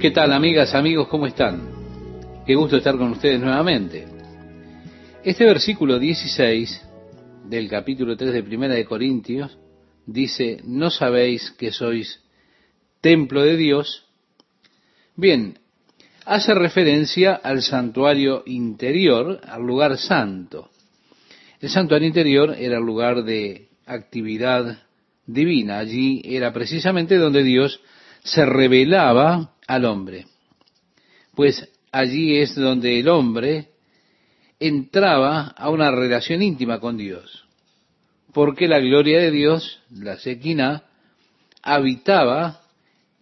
¿Qué tal amigas, amigos? ¿Cómo están? Qué gusto estar con ustedes nuevamente. Este versículo 16 del capítulo 3 de Primera de Corintios dice, ¿no sabéis que sois templo de Dios? Bien, hace referencia al santuario interior, al lugar santo. El santuario interior era el lugar de actividad divina. Allí era precisamente donde Dios se revelaba al hombre. Pues allí es donde el hombre entraba a una relación íntima con Dios. Porque la gloria de Dios, la sequina, habitaba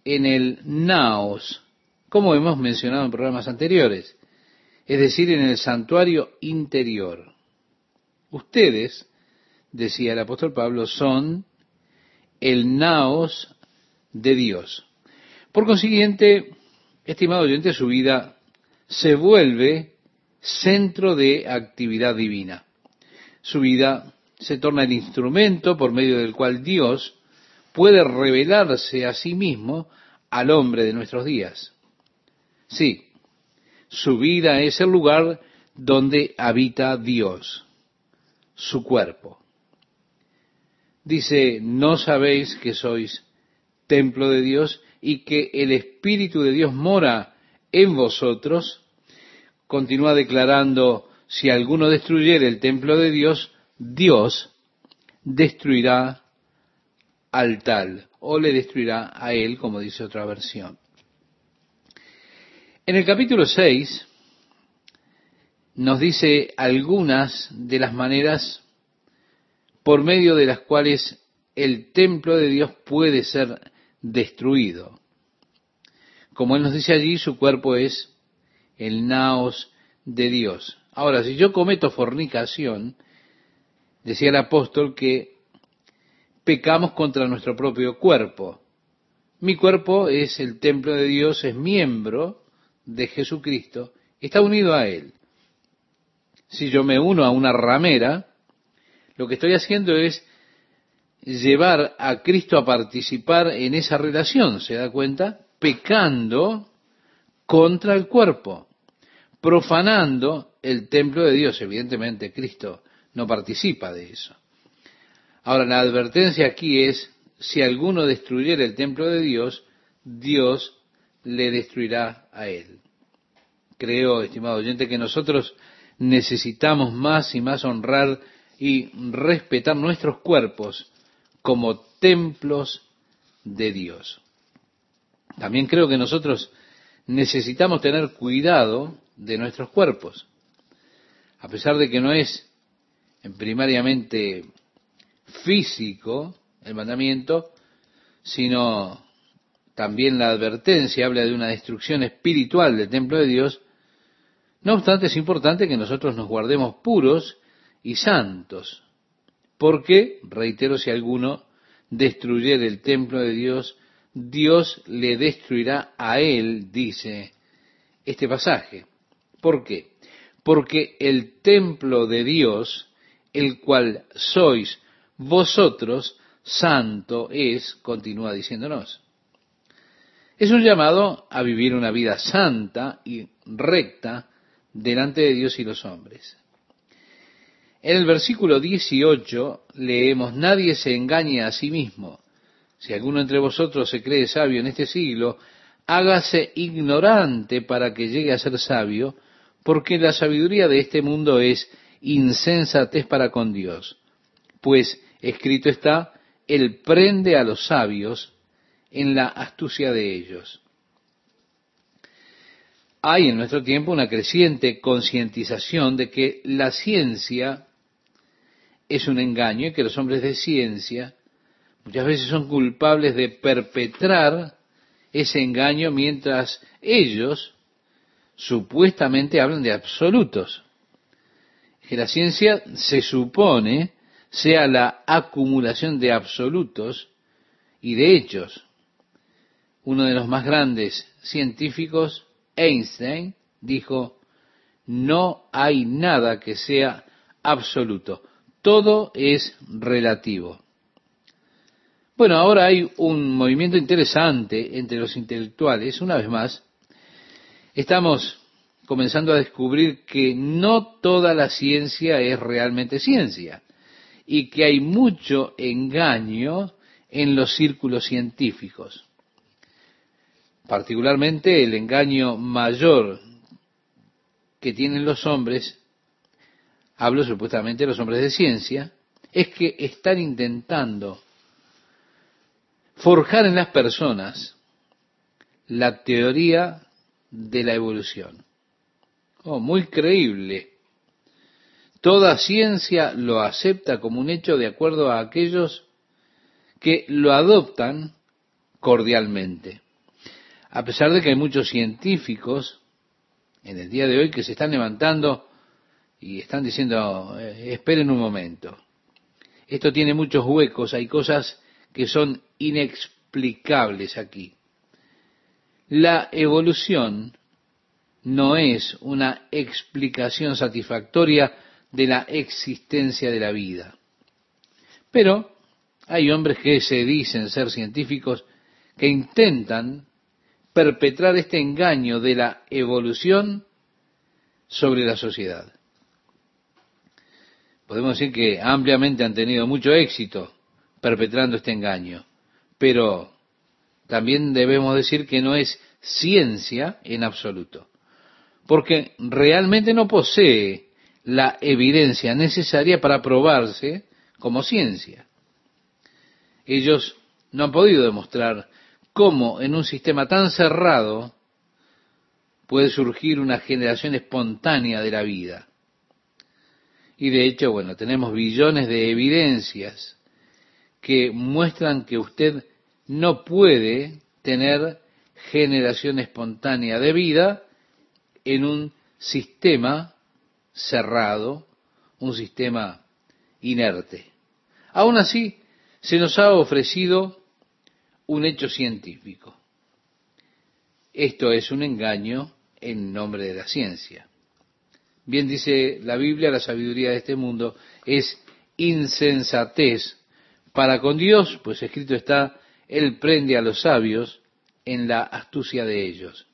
en el naos, como hemos mencionado en programas anteriores, es decir, en el santuario interior. Ustedes, decía el apóstol Pablo, son el naos de Dios. Por consiguiente, estimado oyente, su vida se vuelve centro de actividad divina. Su vida se torna el instrumento por medio del cual Dios puede revelarse a sí mismo al hombre de nuestros días. Sí, su vida es el lugar donde habita Dios, su cuerpo. Dice, ¿no sabéis que sois templo de Dios y que el Espíritu de Dios mora en vosotros, continúa declarando, si alguno destruyere el templo de Dios, Dios destruirá al tal, o le destruirá a él, como dice otra versión. En el capítulo 6 nos dice algunas de las maneras por medio de las cuales el templo de Dios puede ser destruido. Como él nos dice allí, su cuerpo es el naos de Dios. Ahora, si yo cometo fornicación, decía el apóstol que pecamos contra nuestro propio cuerpo. Mi cuerpo es el templo de Dios, es miembro de Jesucristo, está unido a Él. Si yo me uno a una ramera, lo que estoy haciendo es llevar a Cristo a participar en esa relación, ¿se da cuenta? Pecando contra el cuerpo, profanando el templo de Dios. Evidentemente Cristo no participa de eso. Ahora, la advertencia aquí es, si alguno destruyera el templo de Dios, Dios le destruirá a él. Creo, estimado oyente, que nosotros necesitamos más y más honrar y respetar nuestros cuerpos como templos de Dios. También creo que nosotros necesitamos tener cuidado de nuestros cuerpos. A pesar de que no es primariamente físico el mandamiento, sino también la advertencia habla de una destrucción espiritual del templo de Dios, no obstante es importante que nosotros nos guardemos puros y santos, porque, reitero, si alguno destruyere el templo de Dios, Dios le destruirá a él, dice este pasaje. ¿Por qué? Porque el templo de Dios, el cual sois vosotros, santo es, continúa diciéndonos. Es un llamado a vivir una vida santa y recta delante de Dios y los hombres. En el versículo 18 leemos, nadie se engañe a sí mismo. Si alguno entre vosotros se cree sabio en este siglo, hágase ignorante para que llegue a ser sabio, porque la sabiduría de este mundo es insensatez para con Dios. Pues escrito está, Él prende a los sabios en la astucia de ellos. Hay en nuestro tiempo una creciente concientización de que la ciencia es un engaño y que los hombres de ciencia muchas veces son culpables de perpetrar ese engaño mientras ellos supuestamente hablan de absolutos. Que la ciencia se supone sea la acumulación de absolutos y de hechos. Uno de los más grandes científicos, Einstein, dijo, no hay nada que sea absoluto todo es relativo. Bueno, ahora hay un movimiento interesante entre los intelectuales, una vez más, Estamos comenzando a descubrir que no toda la ciencia es realmente ciencia y que hay mucho engaño en los círculos científicos. Particularmente el engaño mayor que tienen los hombres, hablo supuestamente de los hombres de ciencia, es que están intentando forjar en las personas la teoría de la evolución. Oh, muy creíble. Toda ciencia lo acepta como un hecho de acuerdo a aquellos que lo adoptan cordialmente. A pesar de que hay muchos científicos en el día de hoy que se están levantando y están diciendo, eh, esperen un momento. Esto tiene muchos huecos, hay cosas que son inexplicables aquí. La evolución no es una explicación satisfactoria de la existencia de la vida. Pero hay hombres que se dicen ser científicos que intentan perpetrar este engaño de la evolución sobre la sociedad. Podemos decir que ampliamente han tenido mucho éxito perpetrando este engaño, pero también debemos decir que no es ciencia en absoluto, porque realmente no posee la evidencia necesaria para probarse como ciencia. Ellos no han podido demostrar cómo en un sistema tan cerrado puede surgir una generación espontánea de la vida. Y de hecho, bueno, tenemos billones de evidencias que muestran que usted no puede tener generación espontánea de vida en un sistema cerrado, un sistema inerte. Aún así, se nos ha ofrecido un hecho científico. Esto es un engaño en nombre de la ciencia. Bien dice la Biblia, la sabiduría de este mundo es insensatez para con Dios, pues escrito está, Él prende a los sabios en la astucia de ellos.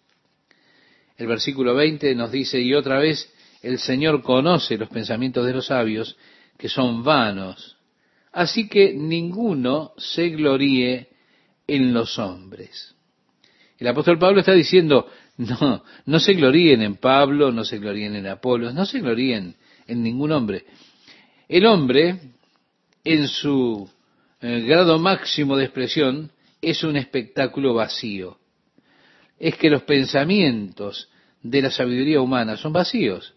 El versículo 20 nos dice, y otra vez, el Señor conoce los pensamientos de los sabios, que son vanos. Así que ninguno se gloríe en los hombres. El apóstol Pablo está diciendo, no, no se gloríen en Pablo, no se gloríen en Apolo, no se gloríen en ningún hombre. El hombre, en su eh, grado máximo de expresión, es un espectáculo vacío. Es que los pensamientos de la sabiduría humana son vacíos.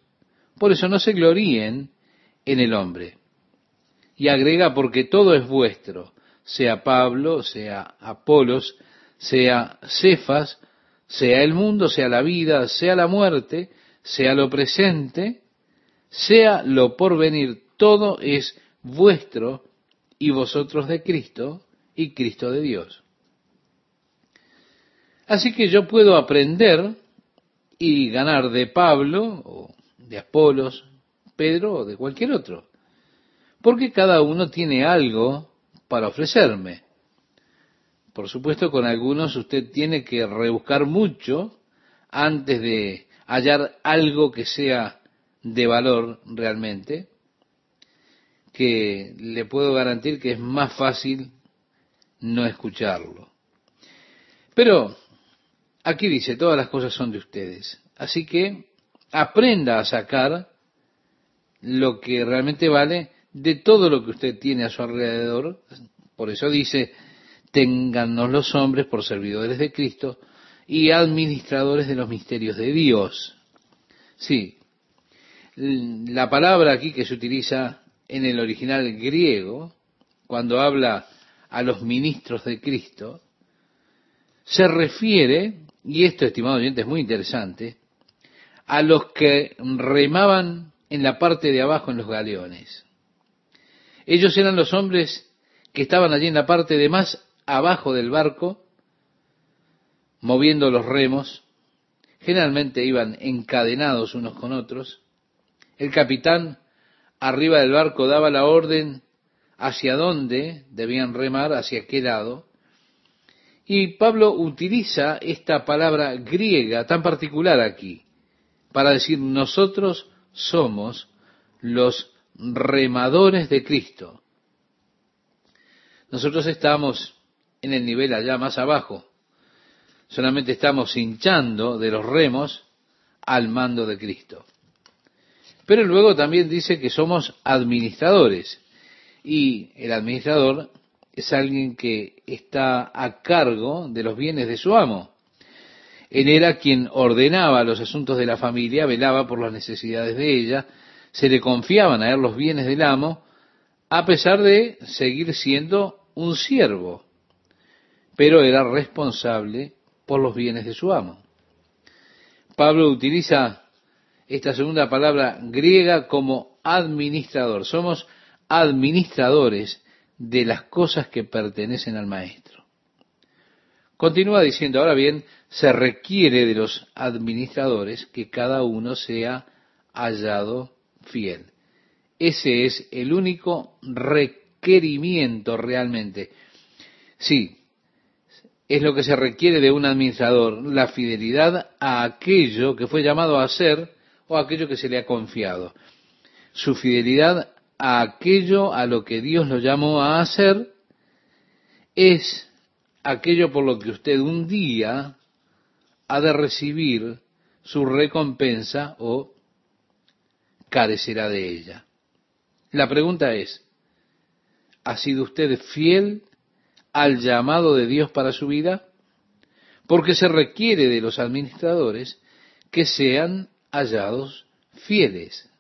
Por eso no se gloríen en el hombre. Y agrega, porque todo es vuestro, sea Pablo, sea Apolos, sea Cefas, sea el mundo, sea la vida, sea la muerte, sea lo presente, sea lo por venir, todo es vuestro y vosotros de Cristo y Cristo de Dios. Así que yo puedo aprender y ganar de Pablo o de Apolos, Pedro o de cualquier otro, porque cada uno tiene algo para ofrecerme. Por supuesto, con algunos usted tiene que rebuscar mucho antes de hallar algo que sea de valor realmente, que le puedo garantir que es más fácil no escucharlo. Pero aquí dice, todas las cosas son de ustedes. Así que aprenda a sacar lo que realmente vale de todo lo que usted tiene a su alrededor. Por eso dice, téngannos los hombres por servidores de Cristo y administradores de los misterios de Dios. Sí, la palabra aquí que se utiliza en el original griego, cuando habla a los ministros de Cristo, se refiere, y esto, estimado oyente, es muy interesante, a los que remaban en la parte de abajo en los galeones. Ellos eran los hombres que estaban allí en la parte de más abajo del barco, moviendo los remos, generalmente iban encadenados unos con otros. El capitán arriba del barco daba la orden hacia dónde debían remar, hacia qué lado, Y Pablo utiliza esta palabra griega tan particular aquí para decir nosotros somos los remadores de Cristo. Nosotros estamos en el nivel allá más abajo. Solamente estamos hinchando de los remos al mando de Cristo. Pero luego también dice que somos administradores. Y el administrador es alguien que está a cargo de los bienes de su amo. Él era quien ordenaba los asuntos de la familia, velaba por las necesidades de ella, se le confiaban a él los bienes del amo, a pesar de seguir siendo un siervo, pero era responsable por los bienes de su amo. Pablo utiliza esta segunda palabra griega como administrador. Somos administradores de las cosas que pertenecen al maestro. Continúa diciendo, ahora bien, se requiere de los administradores que cada uno sea hallado fiel. Ese es el único requerimiento realmente. Sí, es lo que se requiere de un administrador, la fidelidad a aquello que fue llamado a ser o a aquello que se le ha confiado. Su fidelidad a aquello a lo que Dios lo llamó a hacer es aquello por lo que usted un día ha de recibir su recompensa o carecerá de ella. La pregunta es, ¿ha sido usted fiel al llamado de Dios para su vida? Porque se requiere de los administradores que sean hallados fieles.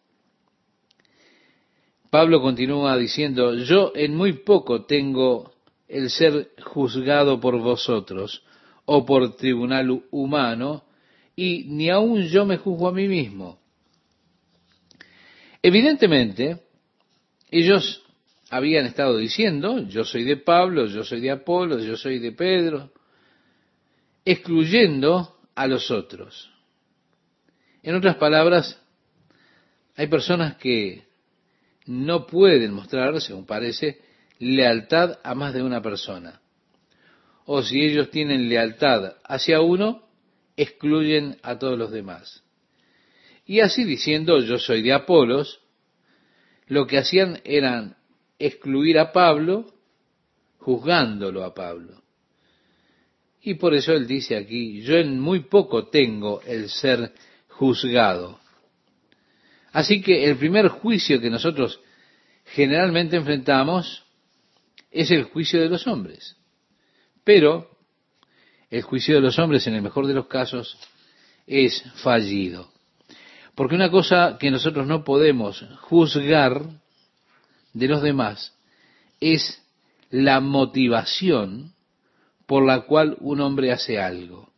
Pablo continúa diciendo, yo en muy poco tengo el ser juzgado por vosotros o por tribunal humano, y ni aun yo me juzgo a mí mismo. Evidentemente, ellos habían estado diciendo, yo soy de Pablo, yo soy de Apolo, yo soy de Pedro, excluyendo a los otros. En otras palabras, hay personas que no pueden mostrar, según parece, lealtad a más de una persona. O si ellos tienen lealtad hacia uno, excluyen a todos los demás. Y así diciendo, yo soy de Apolos, lo que hacían eran excluir a Pablo, juzgándolo a Pablo. Y por eso él dice aquí, yo en muy poco tengo el ser juzgado. Así que el primer juicio que nosotros generalmente enfrentamos es el juicio de los hombres. Pero el juicio de los hombres, en el mejor de los casos, es fallido. Porque una cosa que nosotros no podemos juzgar de los demás es la motivación por la cual un hombre hace algo.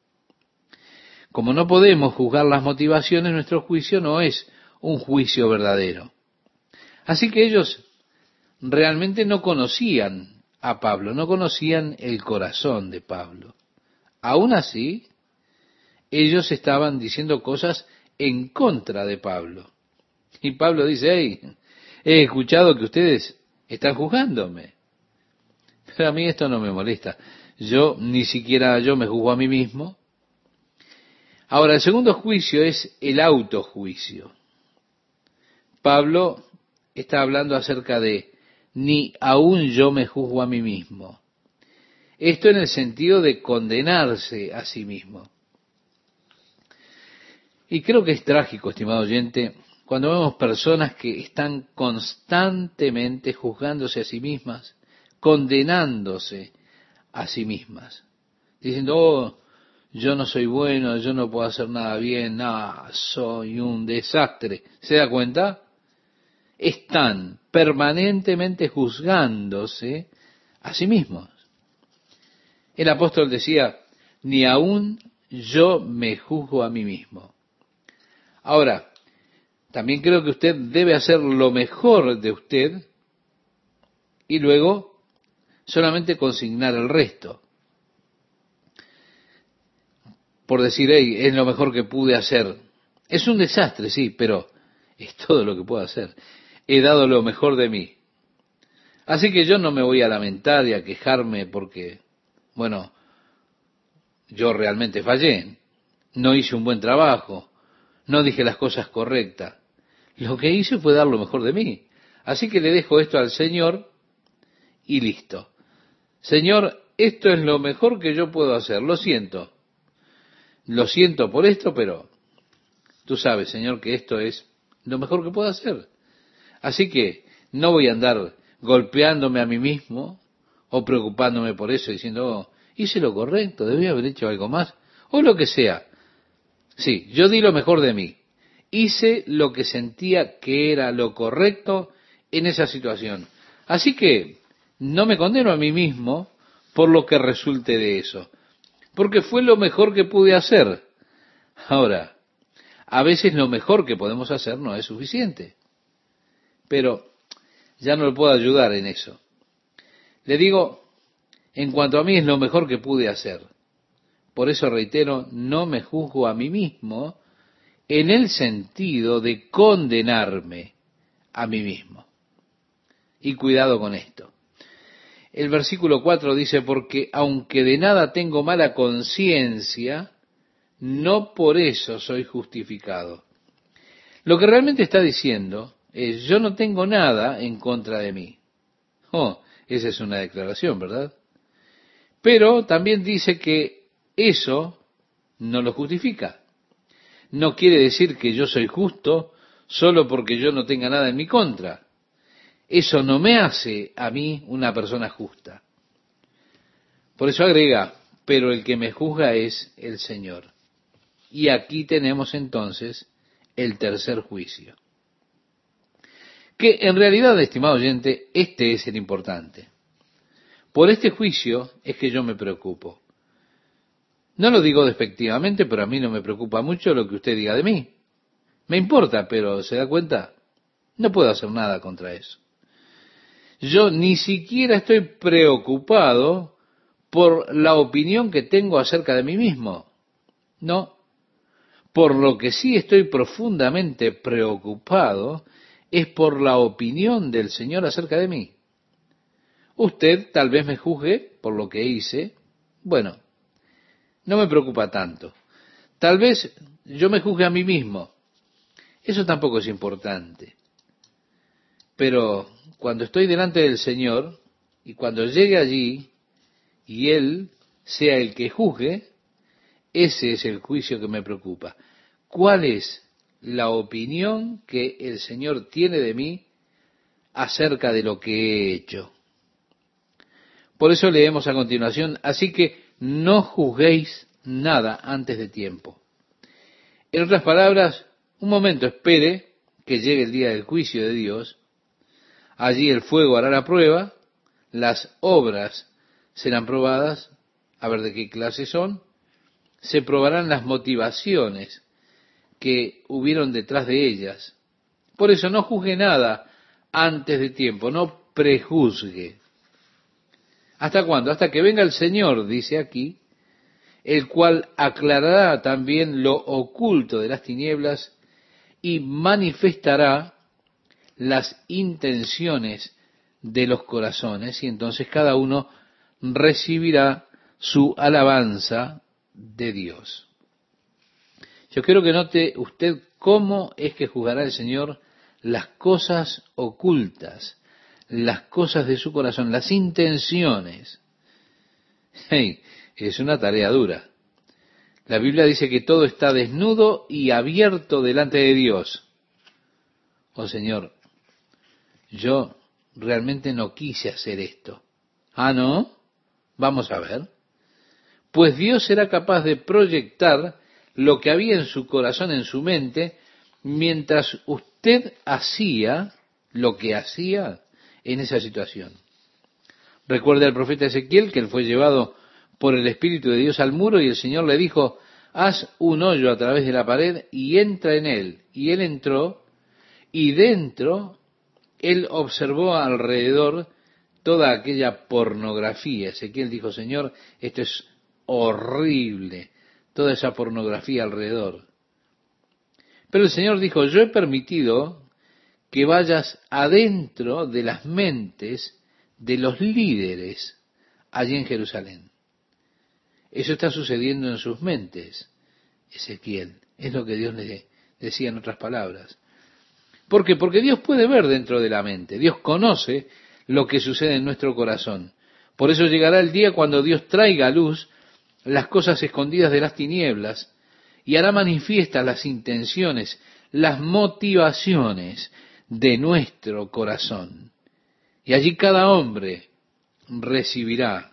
Como no podemos juzgar las motivaciones, nuestro juicio no es un juicio verdadero. Así que ellos realmente no conocían a Pablo, no conocían el corazón de Pablo. Aún así, ellos estaban diciendo cosas en contra de Pablo. Y Pablo dice, hey, he escuchado que ustedes están juzgándome. Pero a mí esto no me molesta. Yo ni siquiera yo me juzgo a mí mismo. Ahora, el segundo juicio es el autojuicio. Pablo está hablando acerca de ni aún yo me juzgo a mí mismo. Esto en el sentido de condenarse a sí mismo. Y creo que es trágico, estimado oyente, cuando vemos personas que están constantemente juzgándose a sí mismas, condenándose a sí mismas, diciendo, oh, yo no soy bueno, yo no puedo hacer nada bien, nada, soy un desastre. ¿Se da cuenta? están permanentemente juzgándose a sí mismos. El apóstol decía, ni aún yo me juzgo a mí mismo. Ahora, también creo que usted debe hacer lo mejor de usted y luego solamente consignar el resto. Por decir, hey, es lo mejor que pude hacer. Es un desastre, sí, pero es todo lo que puedo hacer he dado lo mejor de mí. Así que yo no me voy a lamentar y a quejarme porque, bueno, yo realmente fallé, no hice un buen trabajo, no dije las cosas correctas. Lo que hice fue dar lo mejor de mí. Así que le dejo esto al Señor y listo. Señor, esto es lo mejor que yo puedo hacer. Lo siento. Lo siento por esto, pero tú sabes, Señor, que esto es lo mejor que puedo hacer. Así que no voy a andar golpeándome a mí mismo o preocupándome por eso, diciendo, oh, hice lo correcto, debía haber hecho algo más, o lo que sea. Sí, yo di lo mejor de mí. Hice lo que sentía que era lo correcto en esa situación. Así que no me condeno a mí mismo por lo que resulte de eso, porque fue lo mejor que pude hacer. Ahora, a veces lo mejor que podemos hacer no es suficiente, pero ya no le puedo ayudar en eso. Le digo, en cuanto a mí es lo mejor que pude hacer. Por eso reitero, no me juzgo a mí mismo en el sentido de condenarme a mí mismo. Y cuidado con esto. El versículo 4 dice, porque aunque de nada tengo mala conciencia, no por eso soy justificado. Lo que realmente está diciendo es, yo no tengo nada en contra de mí. Oh, esa es una declaración, ¿verdad? Pero también dice que eso no lo justifica. No quiere decir que yo soy justo solo porque yo no tenga nada en mi contra. Eso no me hace a mí una persona justa. Por eso agrega, pero el que me juzga es el Señor. Y aquí tenemos entonces el tercer juicio. Que en realidad, estimado oyente, este es el importante. Por este juicio es que yo me preocupo. No lo digo despectivamente, pero a mí no me preocupa mucho lo que usted diga de mí. Me importa, pero ¿se da cuenta? No puedo hacer nada contra eso. Yo ni siquiera estoy preocupado por la opinión que tengo acerca de mí mismo. No. Por lo que sí estoy profundamente preocupado es por la opinión del Señor acerca de mí. Usted tal vez me juzgue por lo que hice. Bueno, no me preocupa tanto. Tal vez yo me juzgue a mí mismo. Eso tampoco es importante. Pero cuando estoy delante del Señor y cuando llegue allí y Él sea el que juzgue, ese es el juicio que me preocupa. ¿Cuál es la opinión que el Señor tiene de mí acerca de lo que he hecho? Por eso leemos a continuación, así que no juzguéis nada antes de tiempo. En otras palabras, un momento espere que llegue el día del juicio de Dios. Allí el fuego hará la prueba, las obras serán probadas, a ver de qué clase son, se probarán las motivaciones que hubieron detrás de ellas. Por eso no juzgue nada antes de tiempo, no prejuzgue. ¿Hasta cuándo? Hasta que venga el Señor, dice aquí, el cual aclarará también lo oculto de las tinieblas y manifestará las intenciones de los corazones, y entonces cada uno recibirá su alabanza de Dios. Yo quiero que note usted cómo es que juzgará el Señor las cosas ocultas las cosas de su corazón, las intenciones. Hey, es una tarea dura. La Biblia dice que todo está desnudo y abierto delante de Dios. Oh Señor, yo realmente no quise hacer esto. Ah, ¿no? Vamos a ver. Pues Dios será capaz de proyectar lo que había en su corazón, en su mente, mientras usted hacía lo que hacía en esa situación. Recuerda al profeta Ezequiel que él fue llevado por el Espíritu de Dios al muro y el Señor le dijo, haz un hoyo a través de la pared y entra en él. Y él entró y dentro él observó alrededor toda aquella pornografía. Ezequiel dijo, Señor, esto es horrible, toda esa pornografía alrededor. Pero el Señor dijo, yo he permitido que vayas adentro de las mentes de los líderes allí en Jerusalén. Eso está sucediendo en sus mentes, Ezequiel. Es lo que Dios le decía en otras palabras. ¿Por qué? Porque Dios puede ver dentro de la mente. Dios conoce lo que sucede en nuestro corazón. Por eso llegará el día cuando Dios traiga a luz las cosas escondidas de las tinieblas y hará manifiestas las intenciones, las motivaciones de nuestro corazón. Y allí cada hombre recibirá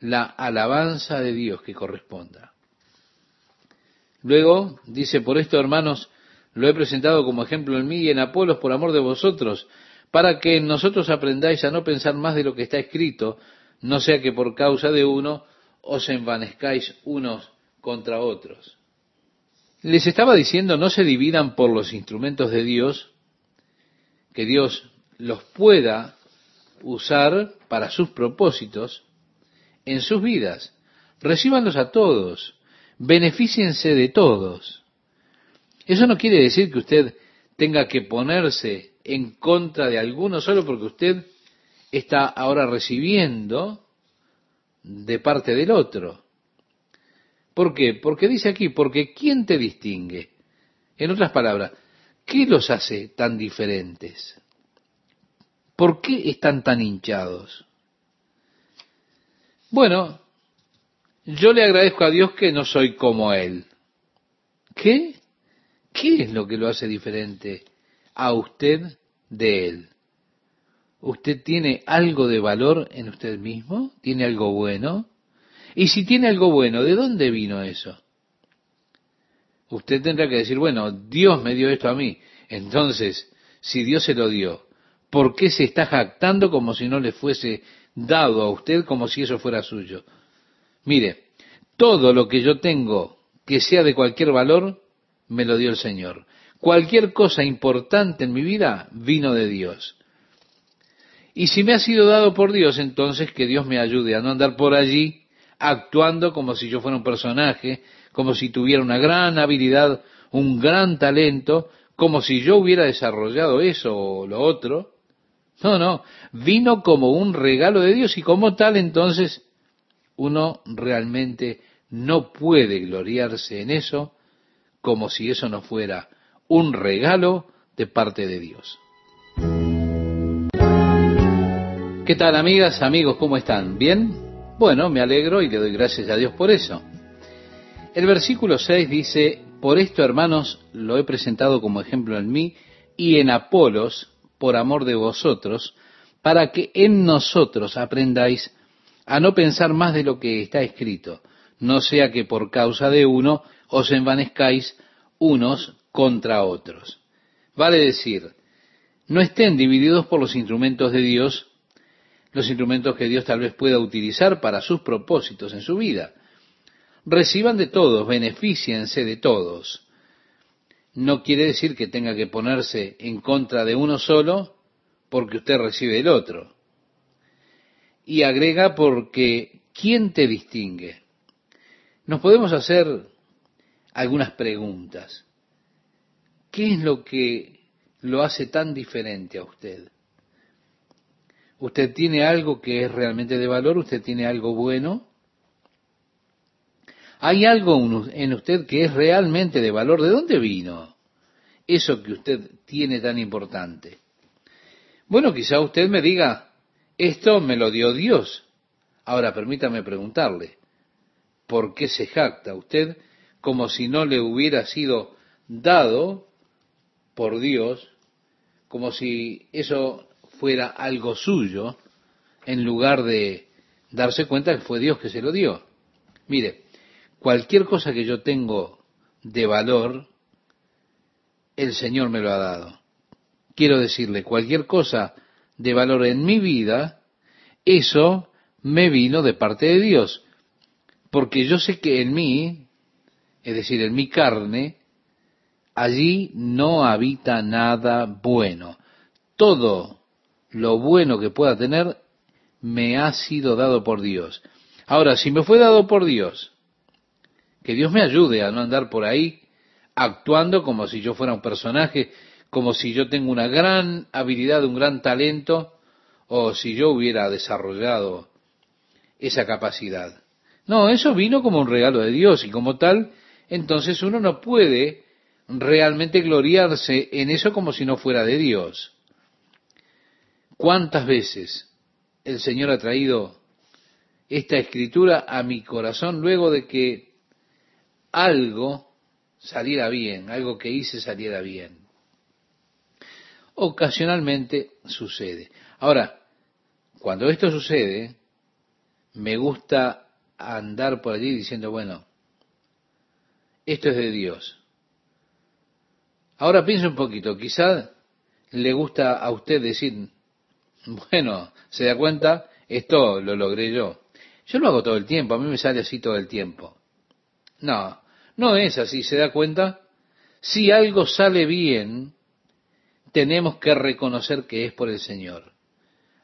la alabanza de Dios que corresponda. Luego dice, por esto hermanos, lo he presentado como ejemplo en mí y en Apolos por amor de vosotros, para que nosotros aprendáis a no pensar más de lo que está escrito, no sea que por causa de uno os envanezcáis unos contra otros. Les estaba diciendo, no se dividan por los instrumentos de Dios, que Dios los pueda usar para sus propósitos en sus vidas. Recíbanlos a todos, beneficiense de todos. Eso no quiere decir que usted tenga que ponerse en contra de alguno solo porque usted está ahora recibiendo de parte del otro. ¿Por qué? Porque dice aquí, porque ¿quién te distingue? En otras palabras, ¿qué los hace tan diferentes? ¿Por qué están tan hinchados? Bueno, yo le agradezco a Dios que no soy como Él. ¿Qué? ¿Qué es lo que lo hace diferente a usted de Él? ¿Usted tiene algo de valor en usted mismo? ¿Tiene algo bueno? Y si tiene algo bueno, ¿de dónde vino eso? Usted tendrá que decir, bueno, Dios me dio esto a mí. Entonces, si Dios se lo dio, ¿por qué se está jactando como si no le fuese dado a usted como si eso fuera suyo? Mire, todo lo que yo tengo que sea de cualquier valor, me lo dio el Señor. Cualquier cosa importante en mi vida vino de Dios. Y si me ha sido dado por Dios, entonces que Dios me ayude a no andar por allí actuando como si yo fuera un personaje, como si tuviera una gran habilidad, un gran talento, como si yo hubiera desarrollado eso o lo otro. No, no, vino como un regalo de Dios y como tal entonces uno realmente no puede gloriarse en eso como si eso no fuera un regalo de parte de Dios. ¿Qué tal amigas, amigos? ¿Cómo están? ¿Bien? Bueno, me alegro y le doy gracias a Dios por eso. El versículo 6 dice, por esto hermanos lo he presentado como ejemplo en mí y en Apolos por amor de vosotros, para que en nosotros aprendáis a no pensar más de lo que está escrito, no sea que por causa de uno os envanezcáis unos contra otros. Vale decir, no estén divididos por los instrumentos de Dios, los instrumentos que Dios tal vez pueda utilizar para sus propósitos en su vida. Reciban de todos, beneficiense de todos. No quiere decir que tenga que ponerse en contra de uno solo porque usted recibe el otro. Y agrega porque ¿quién te distingue? Nos podemos hacer algunas preguntas. ¿Qué es lo que lo hace tan diferente a usted? ¿Usted tiene algo que es realmente de valor? ¿Usted tiene algo bueno? ¿Hay algo en usted que es realmente de valor? ¿De dónde vino eso que usted tiene tan importante? Bueno, quizá usted me diga, esto me lo dio Dios. Ahora permítame preguntarle, ¿por qué se jacta usted como si no le hubiera sido dado por Dios, como si eso fuera algo suyo, en lugar de darse cuenta que fue Dios que se lo dio. Mire, cualquier cosa que yo tengo de valor, el Señor me lo ha dado. Quiero decirle, cualquier cosa de valor en mi vida, eso me vino de parte de Dios. Porque yo sé que en mí es decir, en mi carne, allí no habita nada bueno. Todo lo bueno que pueda tener me ha sido dado por Dios. Ahora, si me fue dado por Dios, que Dios me ayude a no andar por ahí actuando como si yo fuera un personaje, como si yo tengo una gran habilidad, un gran talento, o si yo hubiera desarrollado esa capacidad. No, eso vino como un regalo de Dios y como tal, entonces uno no puede realmente gloriarse en eso como si no fuera de Dios. ¿Cuántas veces el Señor ha traído esta escritura a mi corazón luego de que algo saliera bien, algo que hice saliera bien? Ocasionalmente sucede. Ahora, cuando esto sucede, me gusta andar por allí diciendo, bueno, esto es de Dios. Ahora pienso un poquito, quizá le gusta a usted decir, bueno, se da cuenta, esto lo logré yo. Yo lo hago todo el tiempo, a mí me sale así todo el tiempo. No, no es así, se da cuenta. Si algo sale bien, tenemos que reconocer que es por el Señor.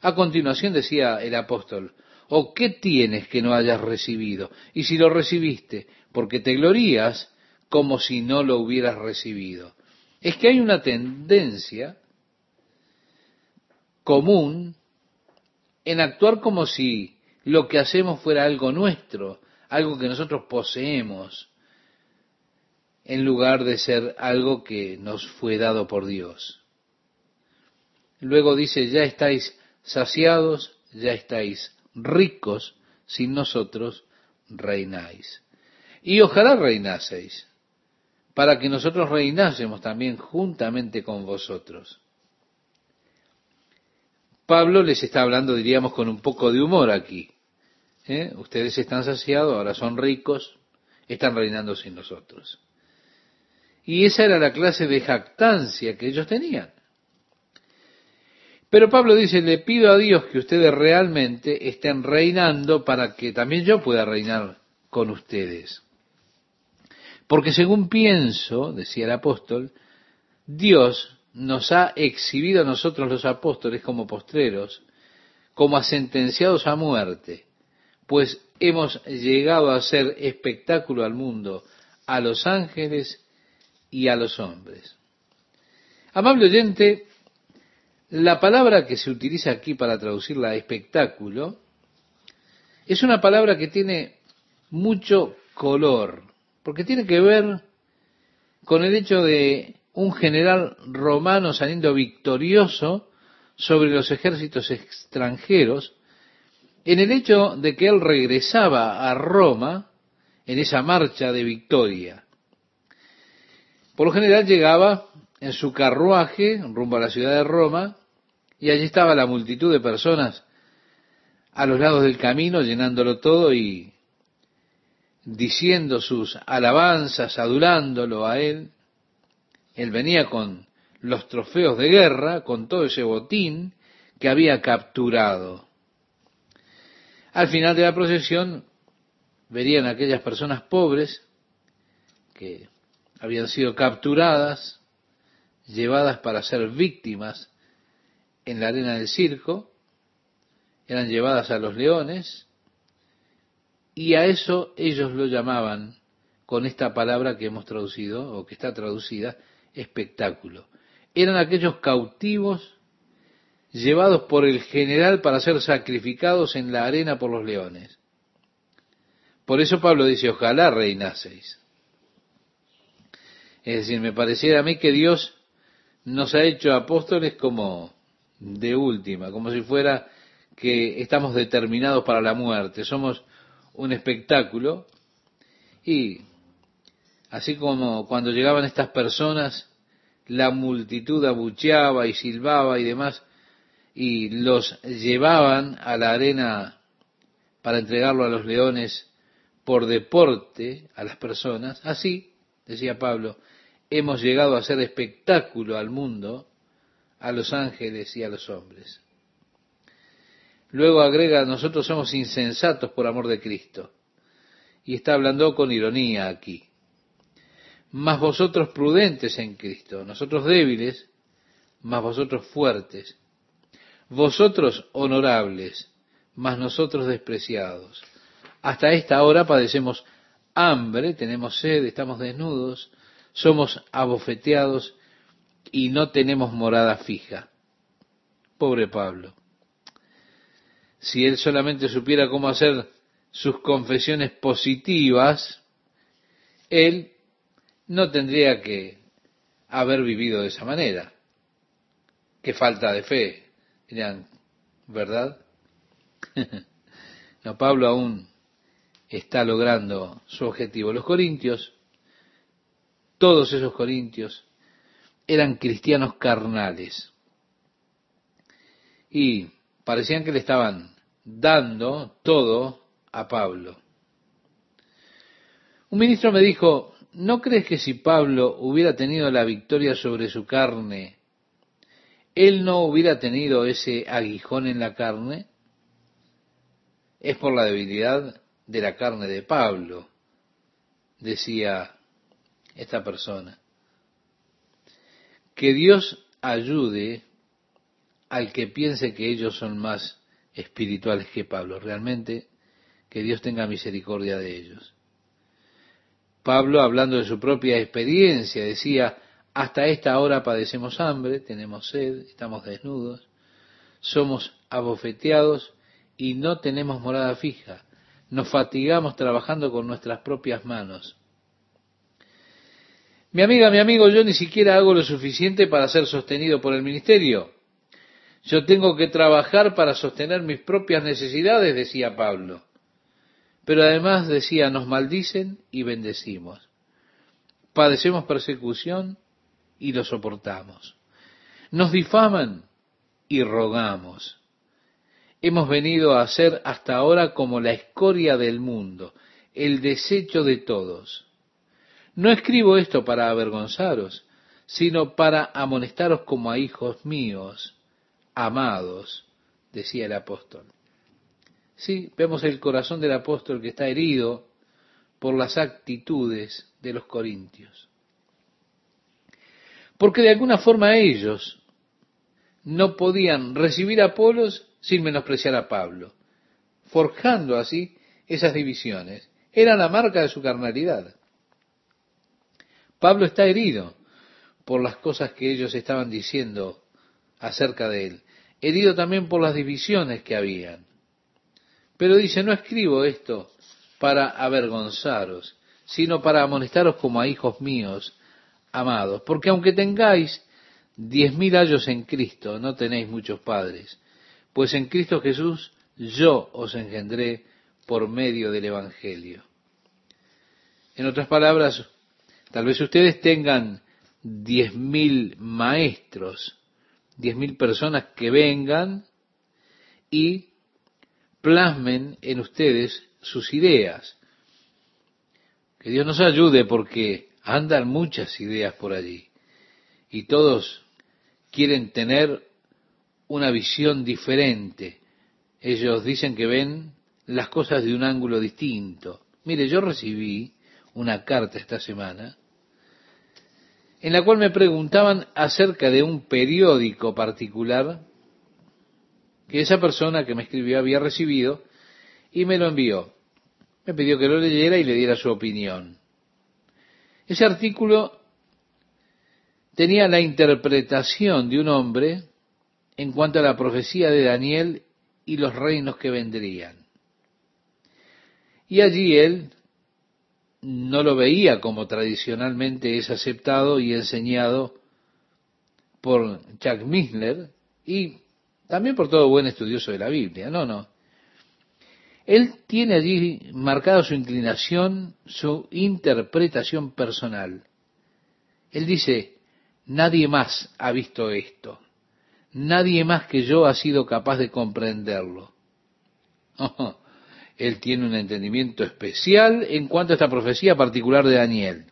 A continuación decía el apóstol, ¿o qué tienes que no hayas recibido? Y si lo recibiste, porque te glorías como si no lo hubieras recibido. Es que hay una tendencia común en actuar como si lo que hacemos fuera algo nuestro, algo que nosotros poseemos, en lugar de ser algo que nos fue dado por Dios. Luego dice, ya estáis saciados, ya estáis ricos, sin nosotros reináis. Y ojalá reinaseis, para que nosotros reinásemos también juntamente con vosotros. Pablo les está hablando, diríamos, con un poco de humor aquí. ¿Eh? Ustedes están saciados, ahora son ricos, están reinando sin nosotros. Y esa era la clase de jactancia que ellos tenían. Pero Pablo dice, le pido a Dios que ustedes realmente estén reinando para que también yo pueda reinar con ustedes. Porque según pienso, decía el apóstol, Dios nos ha exhibido a nosotros los apóstoles como postreros, como a sentenciados a muerte, pues hemos llegado a ser espectáculo al mundo, a los ángeles y a los hombres. Amable oyente, la palabra que se utiliza aquí para traducirla a espectáculo es una palabra que tiene mucho color, porque tiene que ver con el hecho de un general romano saliendo victorioso sobre los ejércitos extranjeros, en el hecho de que él regresaba a Roma en esa marcha de victoria. Por lo general llegaba en su carruaje rumbo a la ciudad de Roma y allí estaba la multitud de personas a los lados del camino llenándolo todo y diciendo sus alabanzas, adulándolo a él. Él venía con los trofeos de guerra, con todo ese botín que había capturado. Al final de la procesión verían aquellas personas pobres que habían sido capturadas, llevadas para ser víctimas en la arena del circo, eran llevadas a los leones, y a eso ellos lo llamaban, con esta palabra que hemos traducido, o que está traducida, espectáculo. Eran aquellos cautivos llevados por el general para ser sacrificados en la arena por los leones. Por eso Pablo dice, ojalá reinaseis. Es decir, me pareciera a mí que Dios nos ha hecho apóstoles como de última, como si fuera que estamos determinados para la muerte, somos un espectáculo. Y así como cuando llegaban estas personas, la multitud abucheaba y silbaba y demás, y los llevaban a la arena para entregarlo a los leones por deporte a las personas, así, decía Pablo, hemos llegado a ser espectáculo al mundo a los ángeles y a los hombres. Luego agrega, nosotros somos insensatos por amor de Cristo. Y está hablando con ironía aquí. Mas vosotros prudentes en Cristo, nosotros débiles, mas vosotros fuertes. Vosotros honorables, mas nosotros despreciados. Hasta esta hora padecemos hambre, tenemos sed, estamos desnudos, somos abofeteados y no tenemos morada fija. Pobre Pablo. Si él solamente supiera cómo hacer sus confesiones positivas, él no tendría que haber vivido de esa manera. Qué falta de fe, dirían, ¿verdad? no, Pablo aún está logrando su objetivo. Los corintios, todos esos corintios, eran cristianos carnales. Y parecían que le estaban dando todo a Pablo. Un ministro me dijo, ¿no crees que si Pablo hubiera tenido la victoria sobre su carne, él no hubiera tenido ese aguijón en la carne? Es por la debilidad de la carne de Pablo, decía esta persona. Que Dios ayude al que piense que ellos son más espirituales que Pablo. Realmente, que Dios tenga misericordia de ellos. Pablo, hablando de su propia experiencia, decía, hasta esta hora padecemos hambre, tenemos sed, estamos desnudos, somos abofeteados y no tenemos morada fija. Nos fatigamos trabajando con nuestras propias manos. Mi amiga, mi amigo, yo ni siquiera hago lo suficiente para ser sostenido por el ministerio. Yo tengo que trabajar para sostener mis propias necesidades, decía Pablo. Pero además decía, nos maldicen y bendecimos. Padecemos persecución y lo soportamos. Nos difaman y rogamos. Hemos venido a ser hasta ahora como la escoria del mundo, el desecho de todos. No escribo esto para avergonzaros, sino para amonestaros como a hijos míos, amados, decía el apóstol. Sí, vemos el corazón del apóstol que está herido por las actitudes de los corintios. Porque de alguna forma ellos no podían recibir a Apolos sin menospreciar a Pablo, forjando así esas divisiones. Era la marca de su carnalidad. Pablo está herido por las cosas que ellos estaban diciendo acerca de él, herido también por las divisiones que habían. Pero dice, no escribo esto para avergonzaros, sino para amonestaros como a hijos míos amados. Porque aunque tengáis diez mil años en Cristo, no tenéis muchos padres, pues en Cristo Jesús yo os engendré por medio del Evangelio. En otras palabras, tal vez ustedes tengan diez mil maestros, diez mil personas que vengan y plasmen en ustedes sus ideas. Que Dios nos ayude porque andan muchas ideas por allí y todos quieren tener una visión diferente. Ellos dicen que ven las cosas de un ángulo distinto. Mire, yo recibí una carta esta semana en la cual me preguntaban acerca de un periódico particular que esa persona que me escribió había recibido y me lo envió. Me pidió que lo leyera y le diera su opinión. Ese artículo tenía la interpretación de un hombre en cuanto a la profecía de Daniel y los reinos que vendrían. Y allí él no lo veía como tradicionalmente es aceptado y enseñado por Chuck Missler y también por todo buen estudioso de la Biblia. No, no. Él tiene allí marcada su inclinación, su interpretación personal. Él dice, nadie más ha visto esto. Nadie más que yo ha sido capaz de comprenderlo. él tiene un entendimiento especial en cuanto a esta profecía particular de Daniel.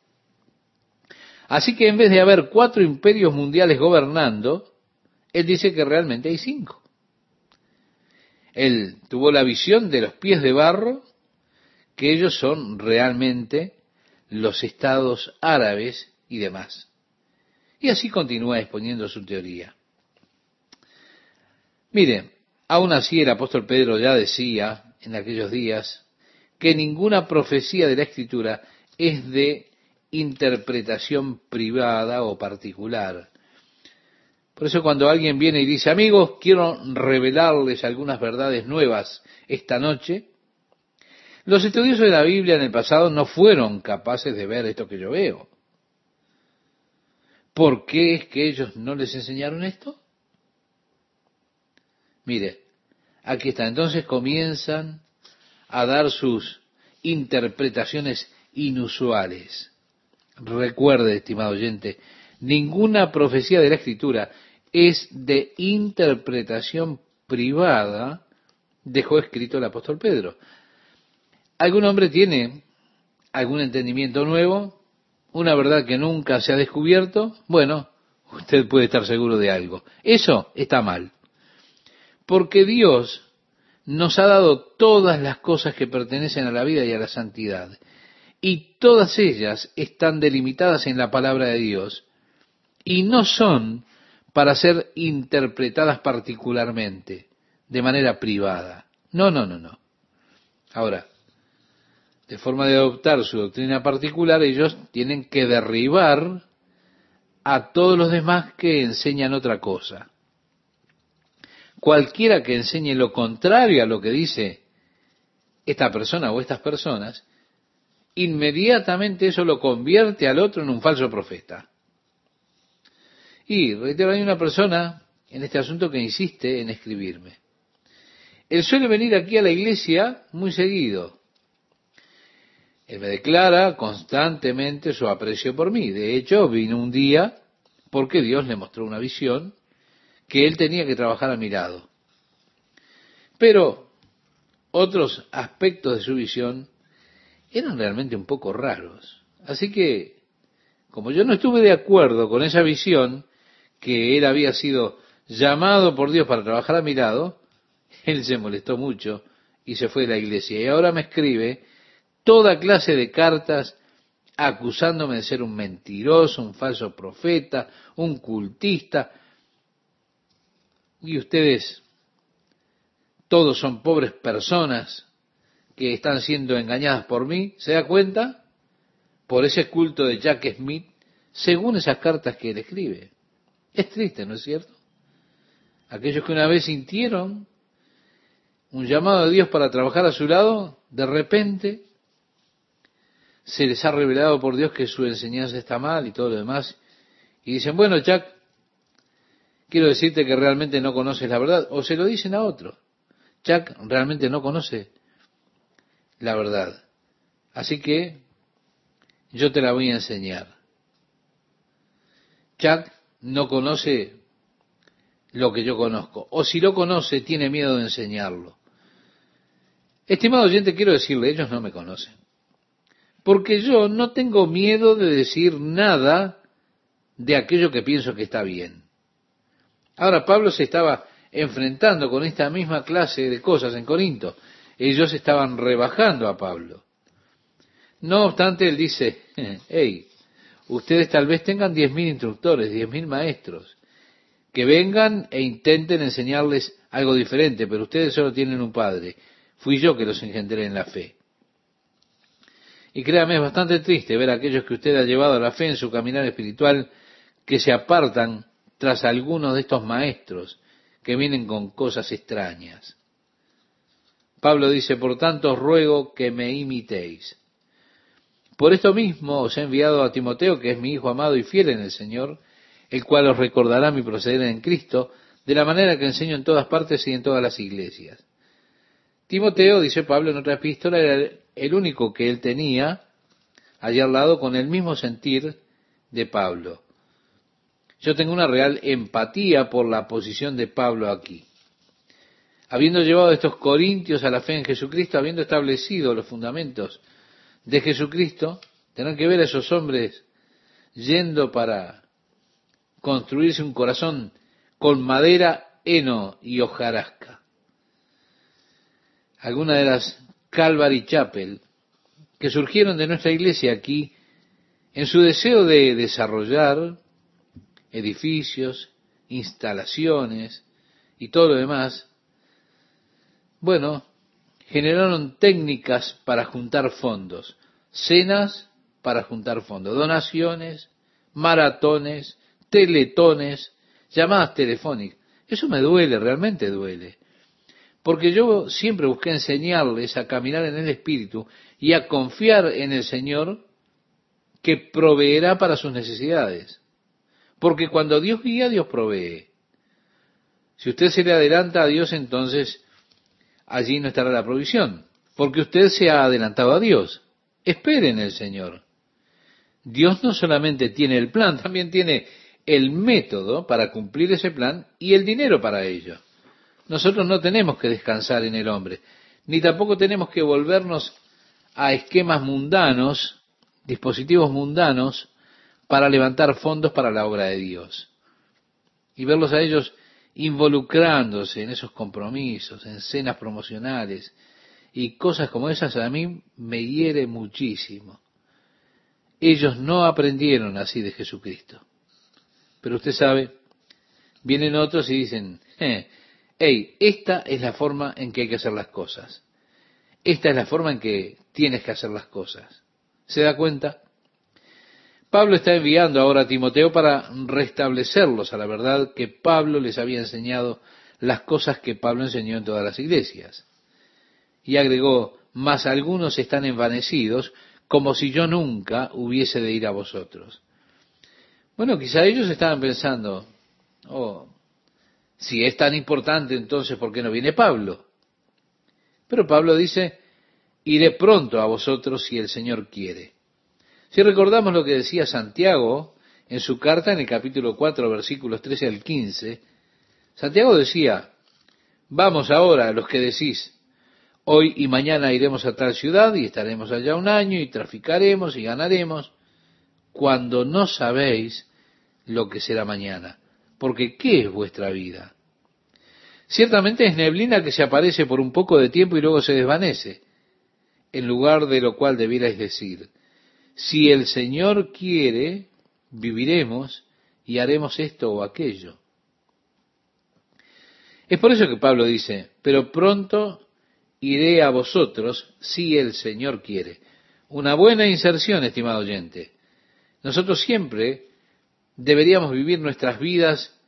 Así que en vez de haber cuatro imperios mundiales gobernando, él dice que realmente hay cinco. Él tuvo la visión de los pies de barro, que ellos son realmente los estados árabes y demás. Y así continúa exponiendo su teoría. Mire, aún así el apóstol Pedro ya decía en aquellos días que ninguna profecía de la Escritura es de interpretación privada o particular, por eso cuando alguien viene y dice, amigos, quiero revelarles algunas verdades nuevas esta noche, Los estudiosos de la Biblia en el pasado no fueron capaces de ver esto que yo veo. ¿Por qué es que ellos no les enseñaron esto? Mire, aquí está. Entonces comienzan a dar sus interpretaciones inusuales. Recuerde, estimado oyente, ninguna profecía de la Escritura es de interpretación privada, dejó escrito el apóstol Pedro. ¿Algún hombre tiene algún entendimiento nuevo? ¿Una verdad que nunca se ha descubierto? Bueno, usted puede estar seguro de algo. Eso está mal. Porque Dios nos ha dado todas las cosas que pertenecen a la vida y a la santidad. Y todas ellas están delimitadas en la palabra de Dios y no son para ser interpretadas particularmente, de manera privada. No, no, no, no. Ahora, de forma de adoptar su doctrina particular, ellos tienen que derribar a todos los demás que enseñan otra cosa. Cualquiera que enseñe lo contrario a lo que dice esta persona o estas personas, inmediatamente eso lo convierte al otro en un falso profeta. Y, reitero, hay una persona en este asunto que insiste en escribirme. Él suele venir aquí a la iglesia muy seguido. Él me declara constantemente su aprecio por mí. De hecho, vino un día porque Dios le mostró una visión que él tenía que trabajar a mi lado. Pero otros aspectos de su visión eran realmente un poco raros. Así que, como yo no estuve de acuerdo con esa visión, que él había sido llamado por Dios para trabajar a mi lado, él se molestó mucho y se fue de la iglesia. Y ahora me escribe toda clase de cartas acusándome de ser un mentiroso, un falso profeta, un cultista, y ustedes todos son pobres personas que están siendo engañadas por mí, ¿se da cuenta? Por ese culto de Jack Smith, según esas cartas que él escribe. Es triste, ¿no es cierto? Aquellos que una vez sintieron un llamado de Dios para trabajar a su lado, de repente se les ha revelado por Dios que su enseñanza está mal y todo lo demás. Y dicen, bueno, Jack, quiero decirte que realmente no conoces la verdad, o se lo dicen a otro. Jack realmente no conoce la verdad. Así que yo te la voy a enseñar. Jack no conoce lo que yo conozco, o si lo conoce, tiene miedo de enseñarlo. Estimado oyente, quiero decirle, ellos no me conocen, porque yo no tengo miedo de decir nada de aquello que pienso que está bien. Ahora Pablo se estaba enfrentando con esta misma clase de cosas en Corinto. Ellos estaban rebajando a Pablo. No obstante, él dice, hey, ustedes tal vez tengan diez mil instructores, diez mil maestros, que vengan e intenten enseñarles algo diferente, pero ustedes solo tienen un padre. Fui yo que los engendré en la fe. Y créame, es bastante triste ver a aquellos que usted ha llevado a la fe en su caminar espiritual que se apartan tras algunos de estos maestros que vienen con cosas extrañas. Pablo dice, por tanto os ruego que me imitéis. Por esto mismo os he enviado a Timoteo, que es mi hijo amado y fiel en el Señor, el cual os recordará mi proceder en Cristo, de la manera que enseño en todas partes y en todas las iglesias. Timoteo, dice Pablo en otra epístola, era el único que él tenía allá al lado con el mismo sentir de Pablo. Yo tengo una real empatía por la posición de Pablo aquí. Habiendo llevado a estos corintios a la fe en Jesucristo, habiendo establecido los fundamentos de Jesucristo, tener que ver a esos hombres yendo para construirse un corazón con madera, heno y hojarasca. Algunas de las Calvary Chapel que surgieron de nuestra iglesia aquí en su deseo de desarrollar edificios, instalaciones y todo lo demás, bueno, generaron técnicas para juntar fondos, cenas para juntar fondos, donaciones, maratones, teletones, llamadas telefónicas. Eso me duele, realmente duele. Porque yo siempre busqué enseñarles a caminar en el Espíritu y a confiar en el Señor que proveerá para sus necesidades. Porque cuando Dios guía, Dios provee. Si usted se le adelanta a Dios, entonces allí no estará la provisión, porque usted se ha adelantado a Dios. Espere en el Señor. Dios no solamente tiene el plan, también tiene el método para cumplir ese plan y el dinero para ello. Nosotros no tenemos que descansar en el hombre, ni tampoco tenemos que volvernos a esquemas mundanos, dispositivos mundanos, para levantar fondos para la obra de Dios. Y verlos a ellos involucrándose en esos compromisos, en cenas promocionales y cosas como esas a mí me hiere muchísimo. Ellos no aprendieron así de Jesucristo. Pero usted sabe, vienen otros y dicen, hey, esta es la forma en que hay que hacer las cosas. Esta es la forma en que tienes que hacer las cosas. ¿Se da cuenta? Pablo está enviando ahora a Timoteo para restablecerlos a la verdad que Pablo les había enseñado las cosas que Pablo enseñó en todas las iglesias. Y agregó, mas algunos están envanecidos, como si yo nunca hubiese de ir a vosotros. Bueno, quizá ellos estaban pensando, oh, si es tan importante, entonces ¿por qué no viene Pablo? Pero Pablo dice, iré pronto a vosotros si el Señor quiere. Si recordamos lo que decía Santiago en su carta en el capítulo 4, versículos 13 al 15, Santiago decía, vamos ahora los que decís, hoy y mañana iremos a tal ciudad y estaremos allá un año y traficaremos y ganaremos, cuando no sabéis lo que será mañana. Porque ¿qué es vuestra vida? Ciertamente es neblina que se aparece por un poco de tiempo y luego se desvanece, en lugar de lo cual debierais decir, si el Señor quiere, viviremos y haremos esto o aquello. Es por eso que Pablo dice, pero pronto iré a vosotros si el Señor quiere. Una buena inserción, estimado oyente. Nosotros siempre deberíamos vivir nuestras vidas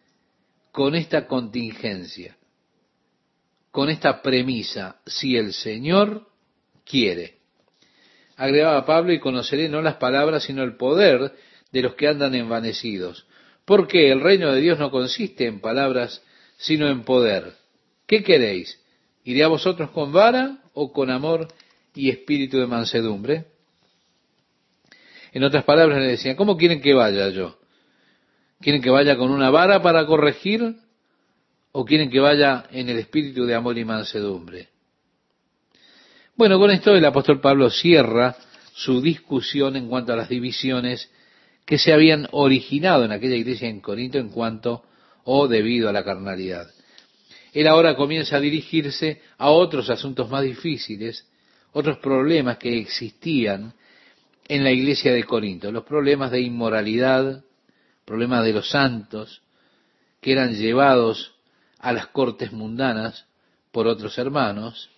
con esta contingencia, con esta premisa, si el Señor quiere agregaba Pablo, y conoceré no las palabras, sino el poder de los que andan envanecidos. Porque el reino de Dios no consiste en palabras, sino en poder. ¿Qué queréis? ¿Iré a vosotros con vara o con amor y espíritu de mansedumbre? En otras palabras le decían, ¿cómo quieren que vaya yo? ¿Quieren que vaya con una vara para corregir? ¿O quieren que vaya en el espíritu de amor y mansedumbre? Bueno, con esto el apóstol Pablo cierra su discusión en cuanto a las divisiones que se habían originado en aquella iglesia en Corinto en cuanto o debido a la carnalidad. Él ahora comienza a dirigirse a otros asuntos más difíciles, otros problemas que existían en la iglesia de Corinto, los problemas de inmoralidad, problemas de los santos, que eran llevados a las cortes mundanas por otros hermanos,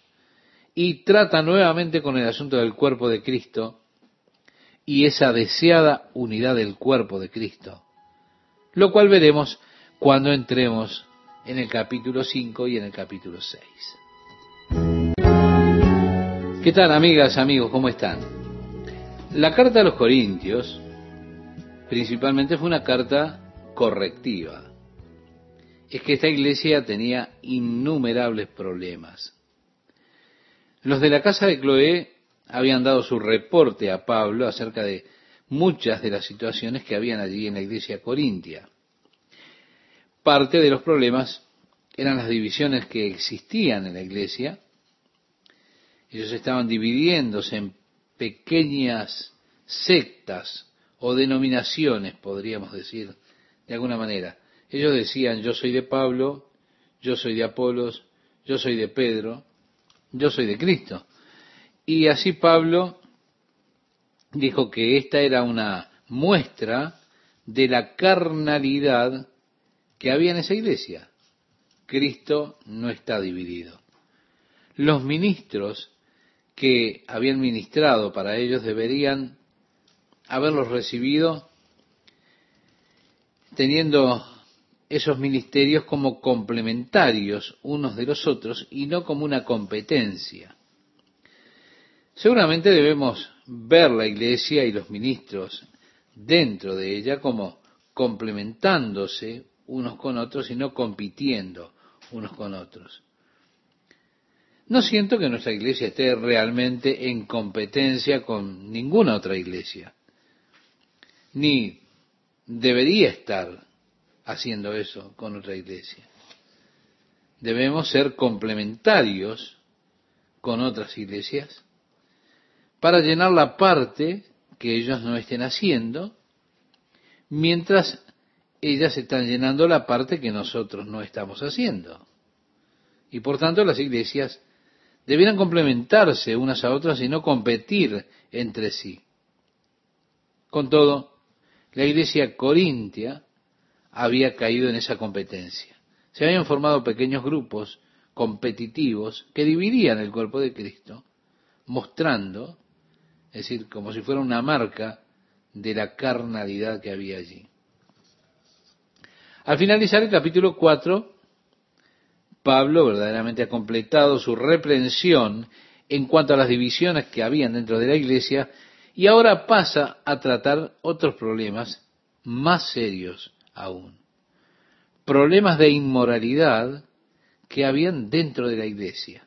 y trata nuevamente con el asunto del cuerpo de Cristo y esa deseada unidad del cuerpo de Cristo, lo cual veremos cuando entremos en el capítulo 5 y en el capítulo 6. ¿Qué tal amigas, amigos? ¿Cómo están? La carta a los Corintios principalmente fue una carta correctiva. Es que esta iglesia tenía innumerables problemas. Los de la casa de Cloé habían dado su reporte a Pablo acerca de muchas de las situaciones que habían allí en la iglesia corintia. Parte de los problemas eran las divisiones que existían en la iglesia. Ellos estaban dividiéndose en pequeñas sectas o denominaciones, podríamos decir, de alguna manera. Ellos decían, yo soy de Pablo, yo soy de Apolos, yo soy de Pedro, yo soy de Cristo. Y así Pablo dijo que esta era una muestra de la carnalidad que había en esa iglesia. Cristo no está dividido. Los ministros que habían ministrado para ellos deberían haberlos recibido teniendo esos ministerios como complementarios unos de los otros y no como una competencia. Seguramente debemos ver la iglesia y los ministros dentro de ella como complementándose unos con otros y no compitiendo unos con otros. No siento que nuestra iglesia esté realmente en competencia con ninguna otra iglesia, ni debería estar haciendo eso con otra iglesia. Debemos ser complementarios con otras iglesias para llenar la parte que ellos no estén haciendo, mientras ellas están llenando la parte que nosotros no estamos haciendo. Y por tanto las iglesias debieran complementarse unas a otras y no competir entre sí. Con todo, la iglesia corintia había caído en esa competencia. Se habían formado pequeños grupos competitivos que dividían el cuerpo de Cristo, mostrando, es decir, como si fuera una marca de la carnalidad que había allí. Al finalizar el capítulo 4, Pablo verdaderamente ha completado su reprensión en cuanto a las divisiones que habían dentro de la iglesia y ahora pasa a tratar otros problemas más serios aún. Problemas de inmoralidad que habían dentro de la iglesia.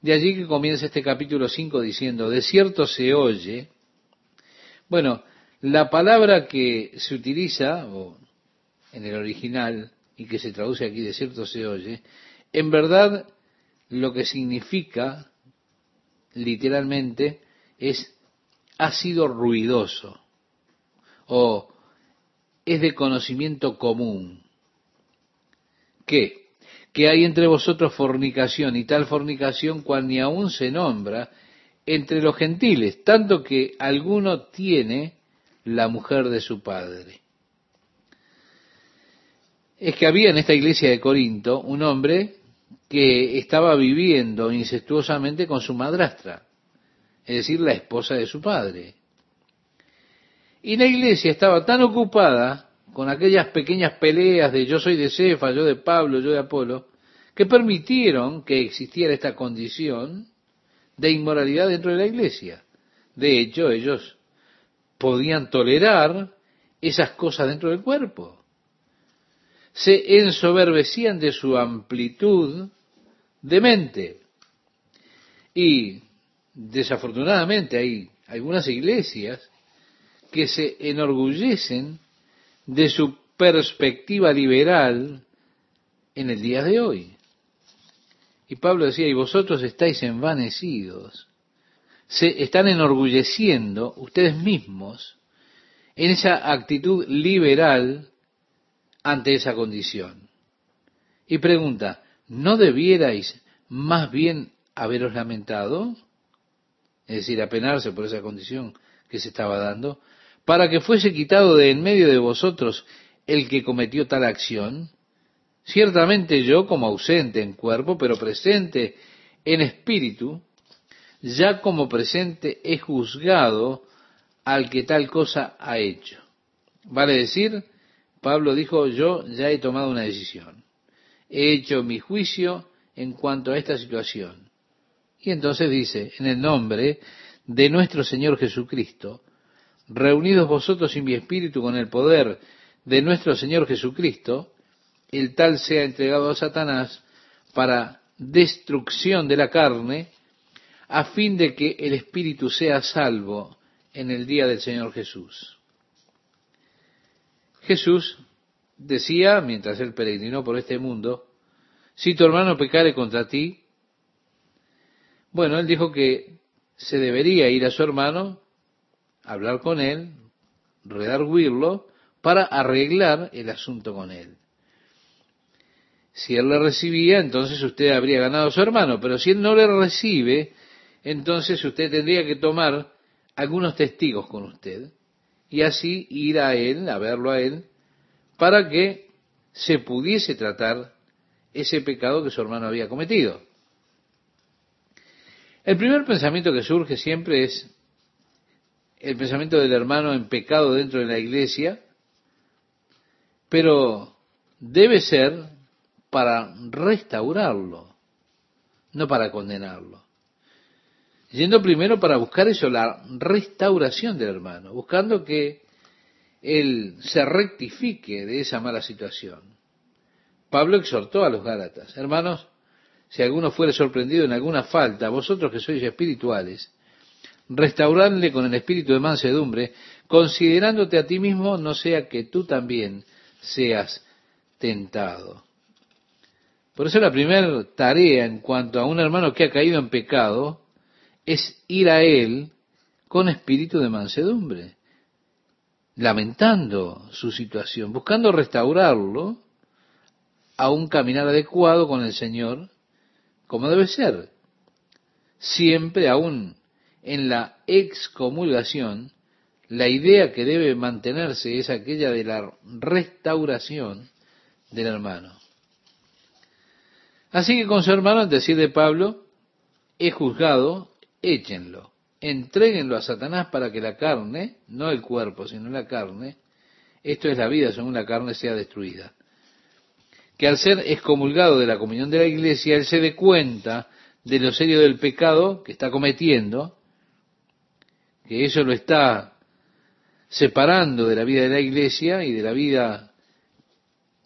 De allí que comienza este capítulo 5 diciendo, de cierto se oye, bueno, la palabra que se utiliza en el original y que se traduce aquí de cierto se oye, en verdad lo que significa literalmente es ha sido ruidoso o es de conocimiento común. ¿Qué? Que hay entre vosotros fornicación y tal fornicación cual ni aún se nombra entre los gentiles, tanto que alguno tiene la mujer de su padre. Es que había en esta iglesia de Corinto un hombre que estaba viviendo incestuosamente con su madrastra, es decir, la esposa de su padre. Y la iglesia estaba tan ocupada con aquellas pequeñas peleas de yo soy de Cefa, yo de Pablo, yo de Apolo, que permitieron que existiera esta condición de inmoralidad dentro de la iglesia. De hecho, ellos podían tolerar esas cosas dentro del cuerpo. Se ensoberbecían de su amplitud de mente. Y desafortunadamente hay algunas iglesias que se enorgullecen de su perspectiva liberal en el día de hoy. Y Pablo decía, y vosotros estáis envanecidos, se están enorgulleciendo ustedes mismos en esa actitud liberal ante esa condición. Y pregunta, ¿no debierais más bien haberos lamentado? Es decir, apenarse por esa condición que se estaba dando para que fuese quitado de en medio de vosotros el que cometió tal acción? Ciertamente yo, como ausente en cuerpo, pero presente en espíritu, ya como presente he juzgado al que tal cosa ha hecho. Vale decir, Pablo dijo, yo ya he tomado una decisión. He hecho mi juicio en cuanto a esta situación. Y entonces dice, en el nombre de nuestro Señor Jesucristo, reunidos vosotros en mi espíritu con el poder de nuestro Señor Jesucristo, el tal sea entregado a Satanás para destrucción de la carne, a fin de que el espíritu sea salvo en el día del Señor Jesús. Jesús decía, mientras él peregrinó por este mundo, si tu hermano pecare contra ti, bueno, él dijo que se debería ir a su hermano hablar con él, redarguirlo, para arreglar el asunto con él. Si él le recibía, entonces usted habría ganado a su hermano, pero si él no le recibe, entonces usted tendría que tomar algunos testigos con usted y así ir a él, a verlo a él, para que se pudiese tratar ese pecado que su hermano había cometido. El primer pensamiento que surge siempre es el pensamiento del hermano en pecado dentro de la iglesia, pero debe ser para restaurarlo, no para condenarlo. Yendo primero para buscar eso, la restauración del hermano, buscando que él se rectifique de esa mala situación. Pablo exhortó a los Gálatas, hermanos, si alguno fuere sorprendido en alguna falta, vosotros que sois espirituales, restauradle con el espíritu de mansedumbre, considerándote a ti mismo, no sea que tú también seas tentado. Por eso la primera tarea en cuanto a un hermano que ha caído en pecado es ir a él con espíritu de mansedumbre, lamentando su situación, buscando restaurarlo a un caminar adecuado con el Señor, como debe ser. Siempre aún en la excomulgación, la idea que debe mantenerse es aquella de la restauración del hermano. Así que con su hermano, en decir de Pablo, he juzgado, échenlo, entréguenlo a Satanás para que la carne, no el cuerpo, sino la carne, esto es la vida según la carne, sea destruida. Que al ser excomulgado de la comunión de la iglesia, él se dé cuenta de lo serio del pecado que está cometiendo, que eso lo está separando de la vida de la iglesia y de la vida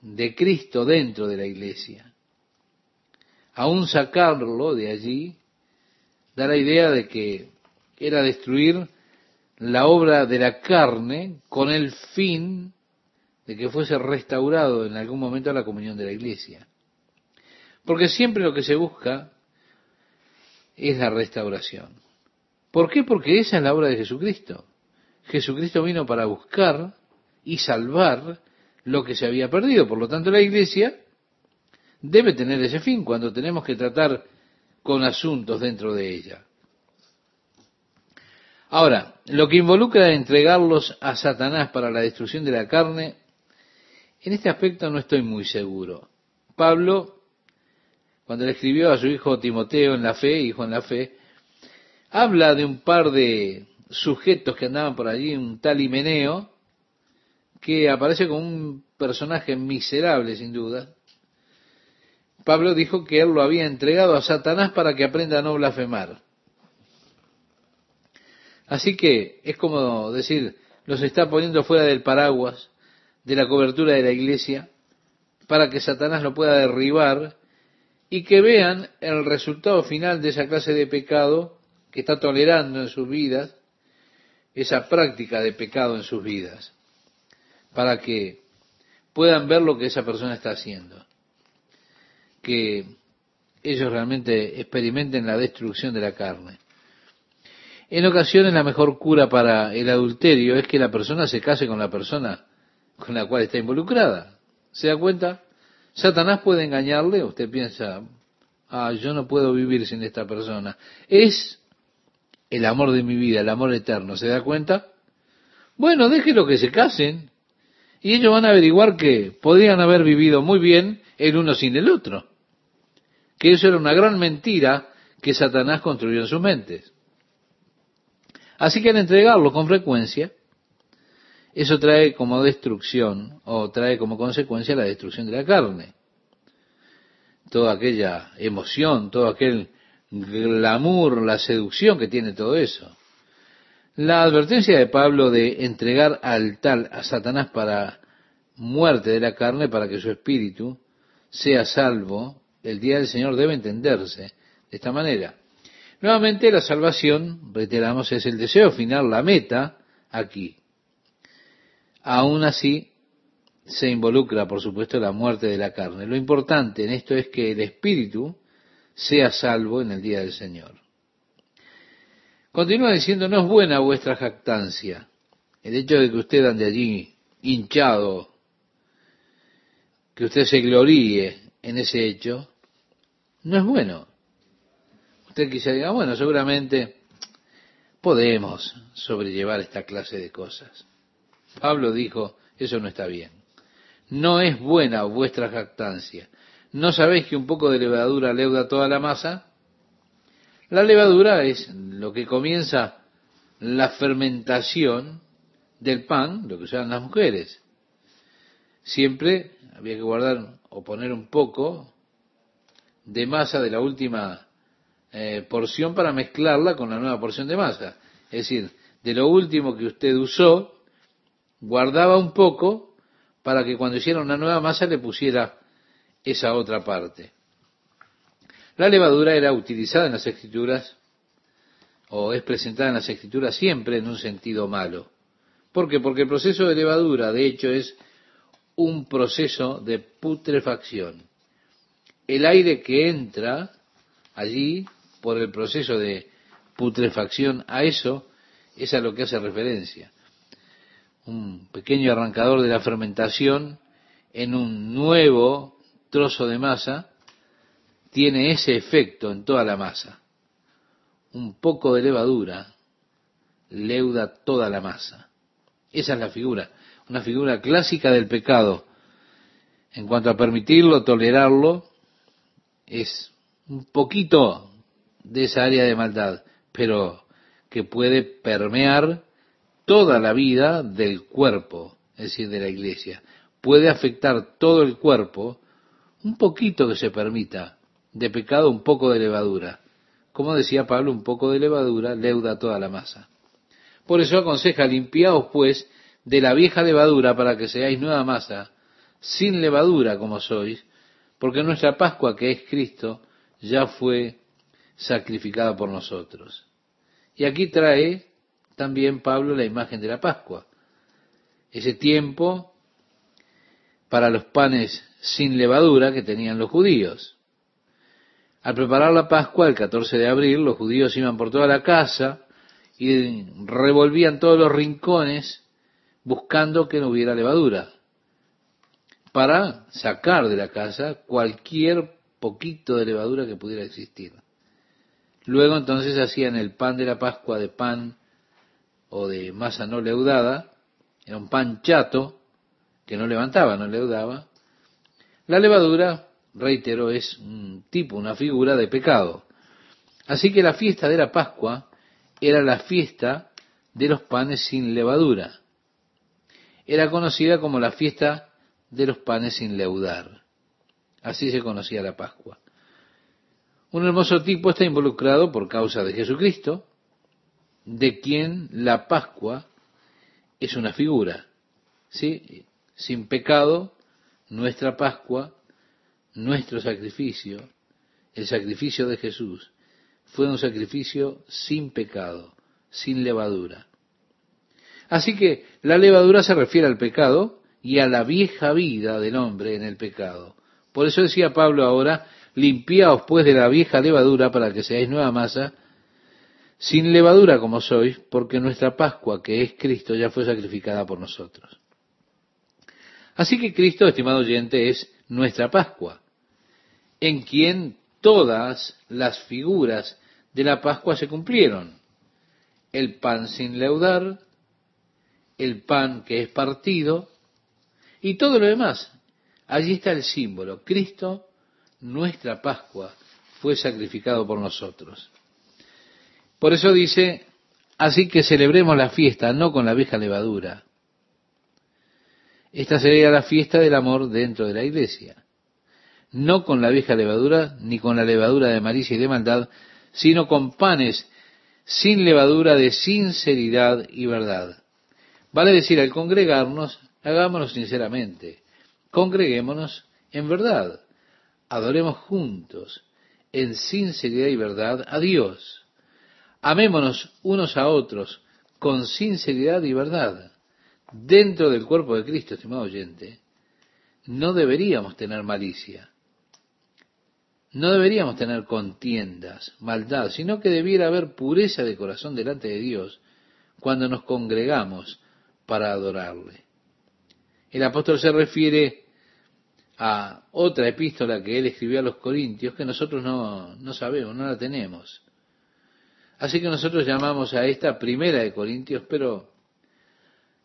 de Cristo dentro de la iglesia aún sacarlo de allí, da la idea de que era destruir la obra de la carne con el fin de que fuese restaurado en algún momento a la comunión de la iglesia. Porque siempre lo que se busca es la restauración. ¿Por qué? Porque esa es la obra de Jesucristo. Jesucristo vino para buscar y salvar lo que se había perdido. Por lo tanto, la iglesia debe tener ese fin cuando tenemos que tratar con asuntos dentro de ella. Ahora, lo que involucra entregarlos a Satanás para la destrucción de la carne, en este aspecto no estoy muy seguro. Pablo, cuando le escribió a su hijo Timoteo en la fe, hijo en la fe, habla de un par de sujetos que andaban por allí, un tal Himeneo, que aparece como un personaje miserable sin duda, Pablo dijo que él lo había entregado a Satanás para que aprenda a no blasfemar. Así que es como decir, los está poniendo fuera del paraguas, de la cobertura de la iglesia, para que Satanás lo pueda derribar y que vean el resultado final de esa clase de pecado que está tolerando en sus vidas, esa práctica de pecado en sus vidas, para que puedan ver lo que esa persona está haciendo que ellos realmente experimenten la destrucción de la carne. En ocasiones la mejor cura para el adulterio es que la persona se case con la persona con la cual está involucrada. ¿Se da cuenta? Satanás puede engañarle, usted piensa, ah, yo no puedo vivir sin esta persona. Es el amor de mi vida, el amor eterno, ¿se da cuenta? Bueno, déjelo que se casen y ellos van a averiguar que podrían haber vivido muy bien el uno sin el otro que eso era una gran mentira que Satanás construyó en sus mentes. Así que al entregarlo con frecuencia, eso trae como destrucción o trae como consecuencia la destrucción de la carne. Toda aquella emoción, todo aquel glamour, la seducción que tiene todo eso. La advertencia de Pablo de entregar al tal a Satanás para muerte de la carne, para que su espíritu sea salvo, el día del Señor debe entenderse de esta manera. Nuevamente la salvación, reiteramos, es el deseo final, la meta aquí. Aún así, se involucra, por supuesto, la muerte de la carne. Lo importante en esto es que el espíritu sea salvo en el día del Señor. Continúa diciendo, no es buena vuestra jactancia. El hecho de que usted ande allí hinchado, que usted se gloríe en ese hecho, no es bueno. Usted quizá diga, bueno, seguramente podemos sobrellevar esta clase de cosas. Pablo dijo, eso no está bien. No es buena vuestra jactancia. ¿No sabéis que un poco de levadura leuda toda la masa? La levadura es lo que comienza la fermentación del pan, lo que usan las mujeres. siempre había que guardar o poner un poco de masa de la última eh, porción para mezclarla con la nueva porción de masa. Es decir, de lo último que usted usó, guardaba un poco para que cuando hiciera una nueva masa le pusiera esa otra parte. La levadura era utilizada en las escrituras o es presentada en las escrituras siempre en un sentido malo. ¿Por qué? Porque el proceso de levadura, de hecho, es un proceso de putrefacción. El aire que entra allí por el proceso de putrefacción, a eso es a lo que hace referencia. Un pequeño arrancador de la fermentación en un nuevo trozo de masa tiene ese efecto en toda la masa. Un poco de levadura leuda toda la masa. Esa es la figura, una figura clásica del pecado. En cuanto a permitirlo, tolerarlo, es un poquito de esa área de maldad, pero que puede permear toda la vida del cuerpo, es decir, de la iglesia. Puede afectar todo el cuerpo, un poquito que se permita, de pecado un poco de levadura. Como decía Pablo, un poco de levadura leuda toda la masa. Por eso aconseja, limpiaos pues de la vieja levadura para que seáis nueva masa, sin levadura como sois, porque nuestra Pascua, que es Cristo, ya fue sacrificada por nosotros. Y aquí trae también Pablo la imagen de la Pascua, ese tiempo para los panes sin levadura que tenían los judíos. Al preparar la Pascua, el 14 de abril, los judíos iban por toda la casa y revolvían todos los rincones buscando que no hubiera levadura, para sacar de la casa cualquier poquito de levadura que pudiera existir. Luego entonces hacían el pan de la Pascua de pan o de masa no leudada, era un pan chato que no levantaba, no leudaba. La levadura, reitero, es un tipo, una figura de pecado. Así que la fiesta de la Pascua era la fiesta de los panes sin levadura. Era conocida como la fiesta de los panes sin leudar. Así se conocía la Pascua. Un hermoso tipo está involucrado por causa de Jesucristo, de quien la Pascua es una figura. ¿sí? Sin pecado, nuestra Pascua, nuestro sacrificio, el sacrificio de Jesús, fue un sacrificio sin pecado, sin levadura. Así que la levadura se refiere al pecado y a la vieja vida del hombre en el pecado. Por eso decía Pablo ahora, limpiaos pues de la vieja levadura para que seáis nueva masa, sin levadura como sois, porque nuestra Pascua, que es Cristo, ya fue sacrificada por nosotros. Así que Cristo, estimado oyente, es nuestra Pascua, en quien todas las figuras de la Pascua se cumplieron. El pan sin leudar, el pan que es partido y todo lo demás. Allí está el símbolo. Cristo nuestra Pascua fue sacrificado por nosotros. Por eso dice, así que celebremos la fiesta, no con la vieja levadura. Esta sería la fiesta del amor dentro de la iglesia. No con la vieja levadura, ni con la levadura de malicia y de maldad, sino con panes sin levadura de sinceridad y verdad. Vale decir, al congregarnos, hagámonos sinceramente. Congreguémonos en verdad adoremos juntos, en sinceridad y verdad, a Dios. Amémonos unos a otros con sinceridad y verdad. Dentro del cuerpo de Cristo, estimado oyente, no deberíamos tener malicia. No deberíamos tener contiendas, maldad, sino que debiera haber pureza de corazón delante de Dios cuando nos congregamos para adorarle. El apóstol se refiere a otra epístola que él escribió a los Corintios que nosotros no, no sabemos, no la tenemos. Así que nosotros llamamos a esta primera de Corintios, pero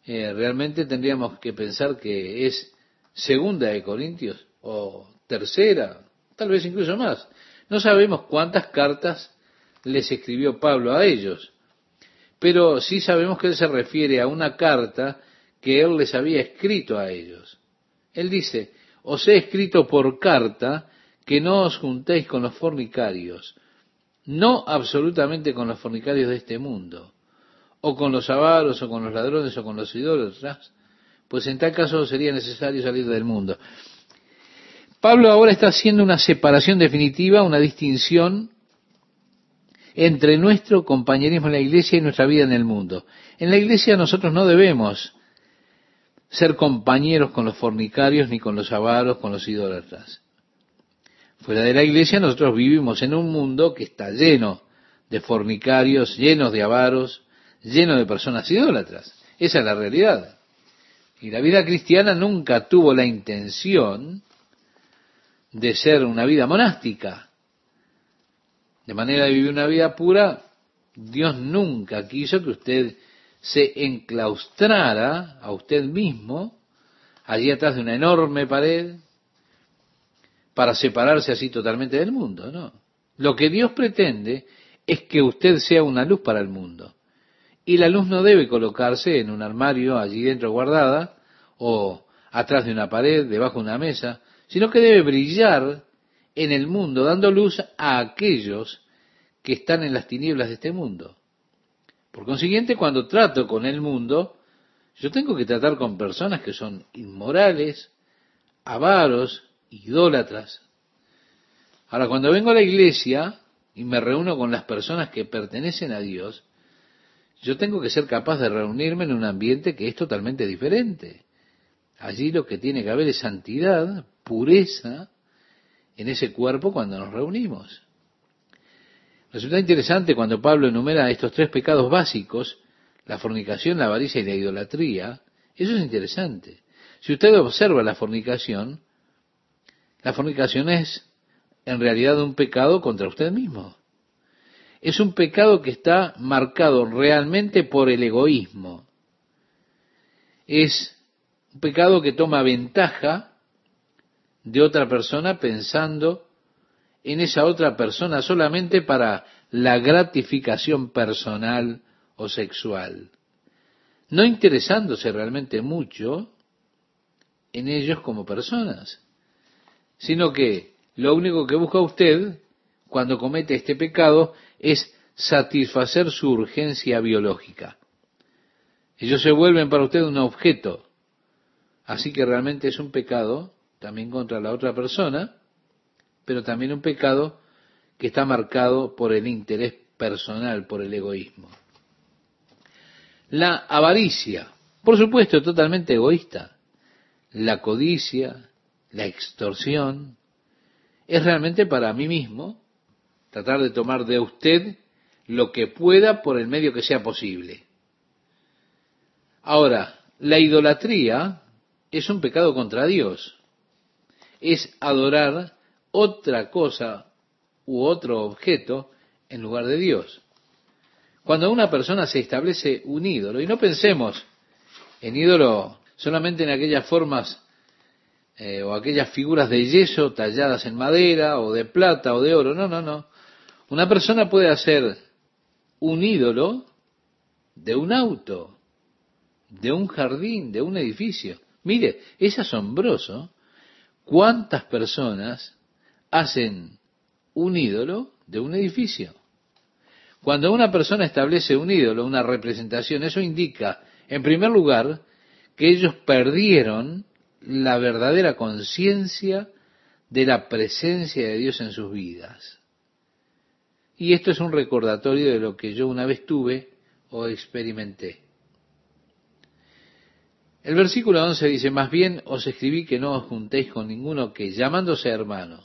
eh, realmente tendríamos que pensar que es segunda de Corintios o tercera, tal vez incluso más. No sabemos cuántas cartas les escribió Pablo a ellos, pero sí sabemos que él se refiere a una carta que él les había escrito a ellos. Él dice, os he escrito por carta que no os juntéis con los fornicarios, no absolutamente con los fornicarios de este mundo, o con los avaros, o con los ladrones, o con los idólatras, pues en tal caso sería necesario salir del mundo. Pablo ahora está haciendo una separación definitiva, una distinción entre nuestro compañerismo en la iglesia y nuestra vida en el mundo. En la iglesia nosotros no debemos ser compañeros con los fornicarios, ni con los avaros, con los idólatras. Fuera de la iglesia nosotros vivimos en un mundo que está lleno de fornicarios, lleno de avaros, lleno de personas idólatras. Esa es la realidad. Y la vida cristiana nunca tuvo la intención de ser una vida monástica. De manera de vivir una vida pura, Dios nunca quiso que usted se enclaustrara a usted mismo allí atrás de una enorme pared para separarse así totalmente del mundo, ¿no? Lo que Dios pretende es que usted sea una luz para el mundo. Y la luz no debe colocarse en un armario allí dentro guardada o atrás de una pared, debajo de una mesa, sino que debe brillar en el mundo, dando luz a aquellos que están en las tinieblas de este mundo. Por consiguiente, cuando trato con el mundo, yo tengo que tratar con personas que son inmorales, avaros, idólatras. Ahora, cuando vengo a la iglesia y me reúno con las personas que pertenecen a Dios, yo tengo que ser capaz de reunirme en un ambiente que es totalmente diferente. Allí lo que tiene que haber es santidad, pureza en ese cuerpo cuando nos reunimos. Resulta interesante cuando Pablo enumera estos tres pecados básicos, la fornicación, la avaricia y la idolatría. Eso es interesante. Si usted observa la fornicación, la fornicación es en realidad un pecado contra usted mismo. Es un pecado que está marcado realmente por el egoísmo. Es un pecado que toma ventaja de otra persona pensando en esa otra persona solamente para la gratificación personal o sexual, no interesándose realmente mucho en ellos como personas, sino que lo único que busca usted cuando comete este pecado es satisfacer su urgencia biológica. Ellos se vuelven para usted un objeto, así que realmente es un pecado también contra la otra persona, pero también un pecado que está marcado por el interés personal, por el egoísmo. La avaricia, por supuesto, totalmente egoísta. La codicia, la extorsión, es realmente para mí mismo tratar de tomar de usted lo que pueda por el medio que sea posible. Ahora, la idolatría es un pecado contra Dios. Es adorar otra cosa u otro objeto en lugar de Dios. Cuando una persona se establece un ídolo, y no pensemos en ídolo solamente en aquellas formas eh, o aquellas figuras de yeso talladas en madera o de plata o de oro, no, no, no. Una persona puede hacer un ídolo de un auto, de un jardín, de un edificio. Mire, es asombroso cuántas personas hacen un ídolo de un edificio. Cuando una persona establece un ídolo, una representación, eso indica, en primer lugar, que ellos perdieron la verdadera conciencia de la presencia de Dios en sus vidas. Y esto es un recordatorio de lo que yo una vez tuve o experimenté. El versículo 11 dice, más bien os escribí que no os juntéis con ninguno que llamándose hermano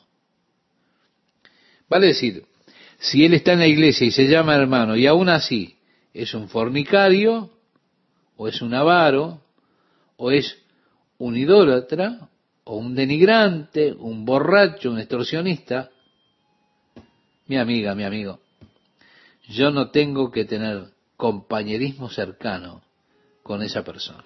Vale decir, si él está en la iglesia y se llama hermano y aún así es un fornicario, o es un avaro, o es un idólatra, o un denigrante, un borracho, un extorsionista, mi amiga, mi amigo, yo no tengo que tener compañerismo cercano con esa persona.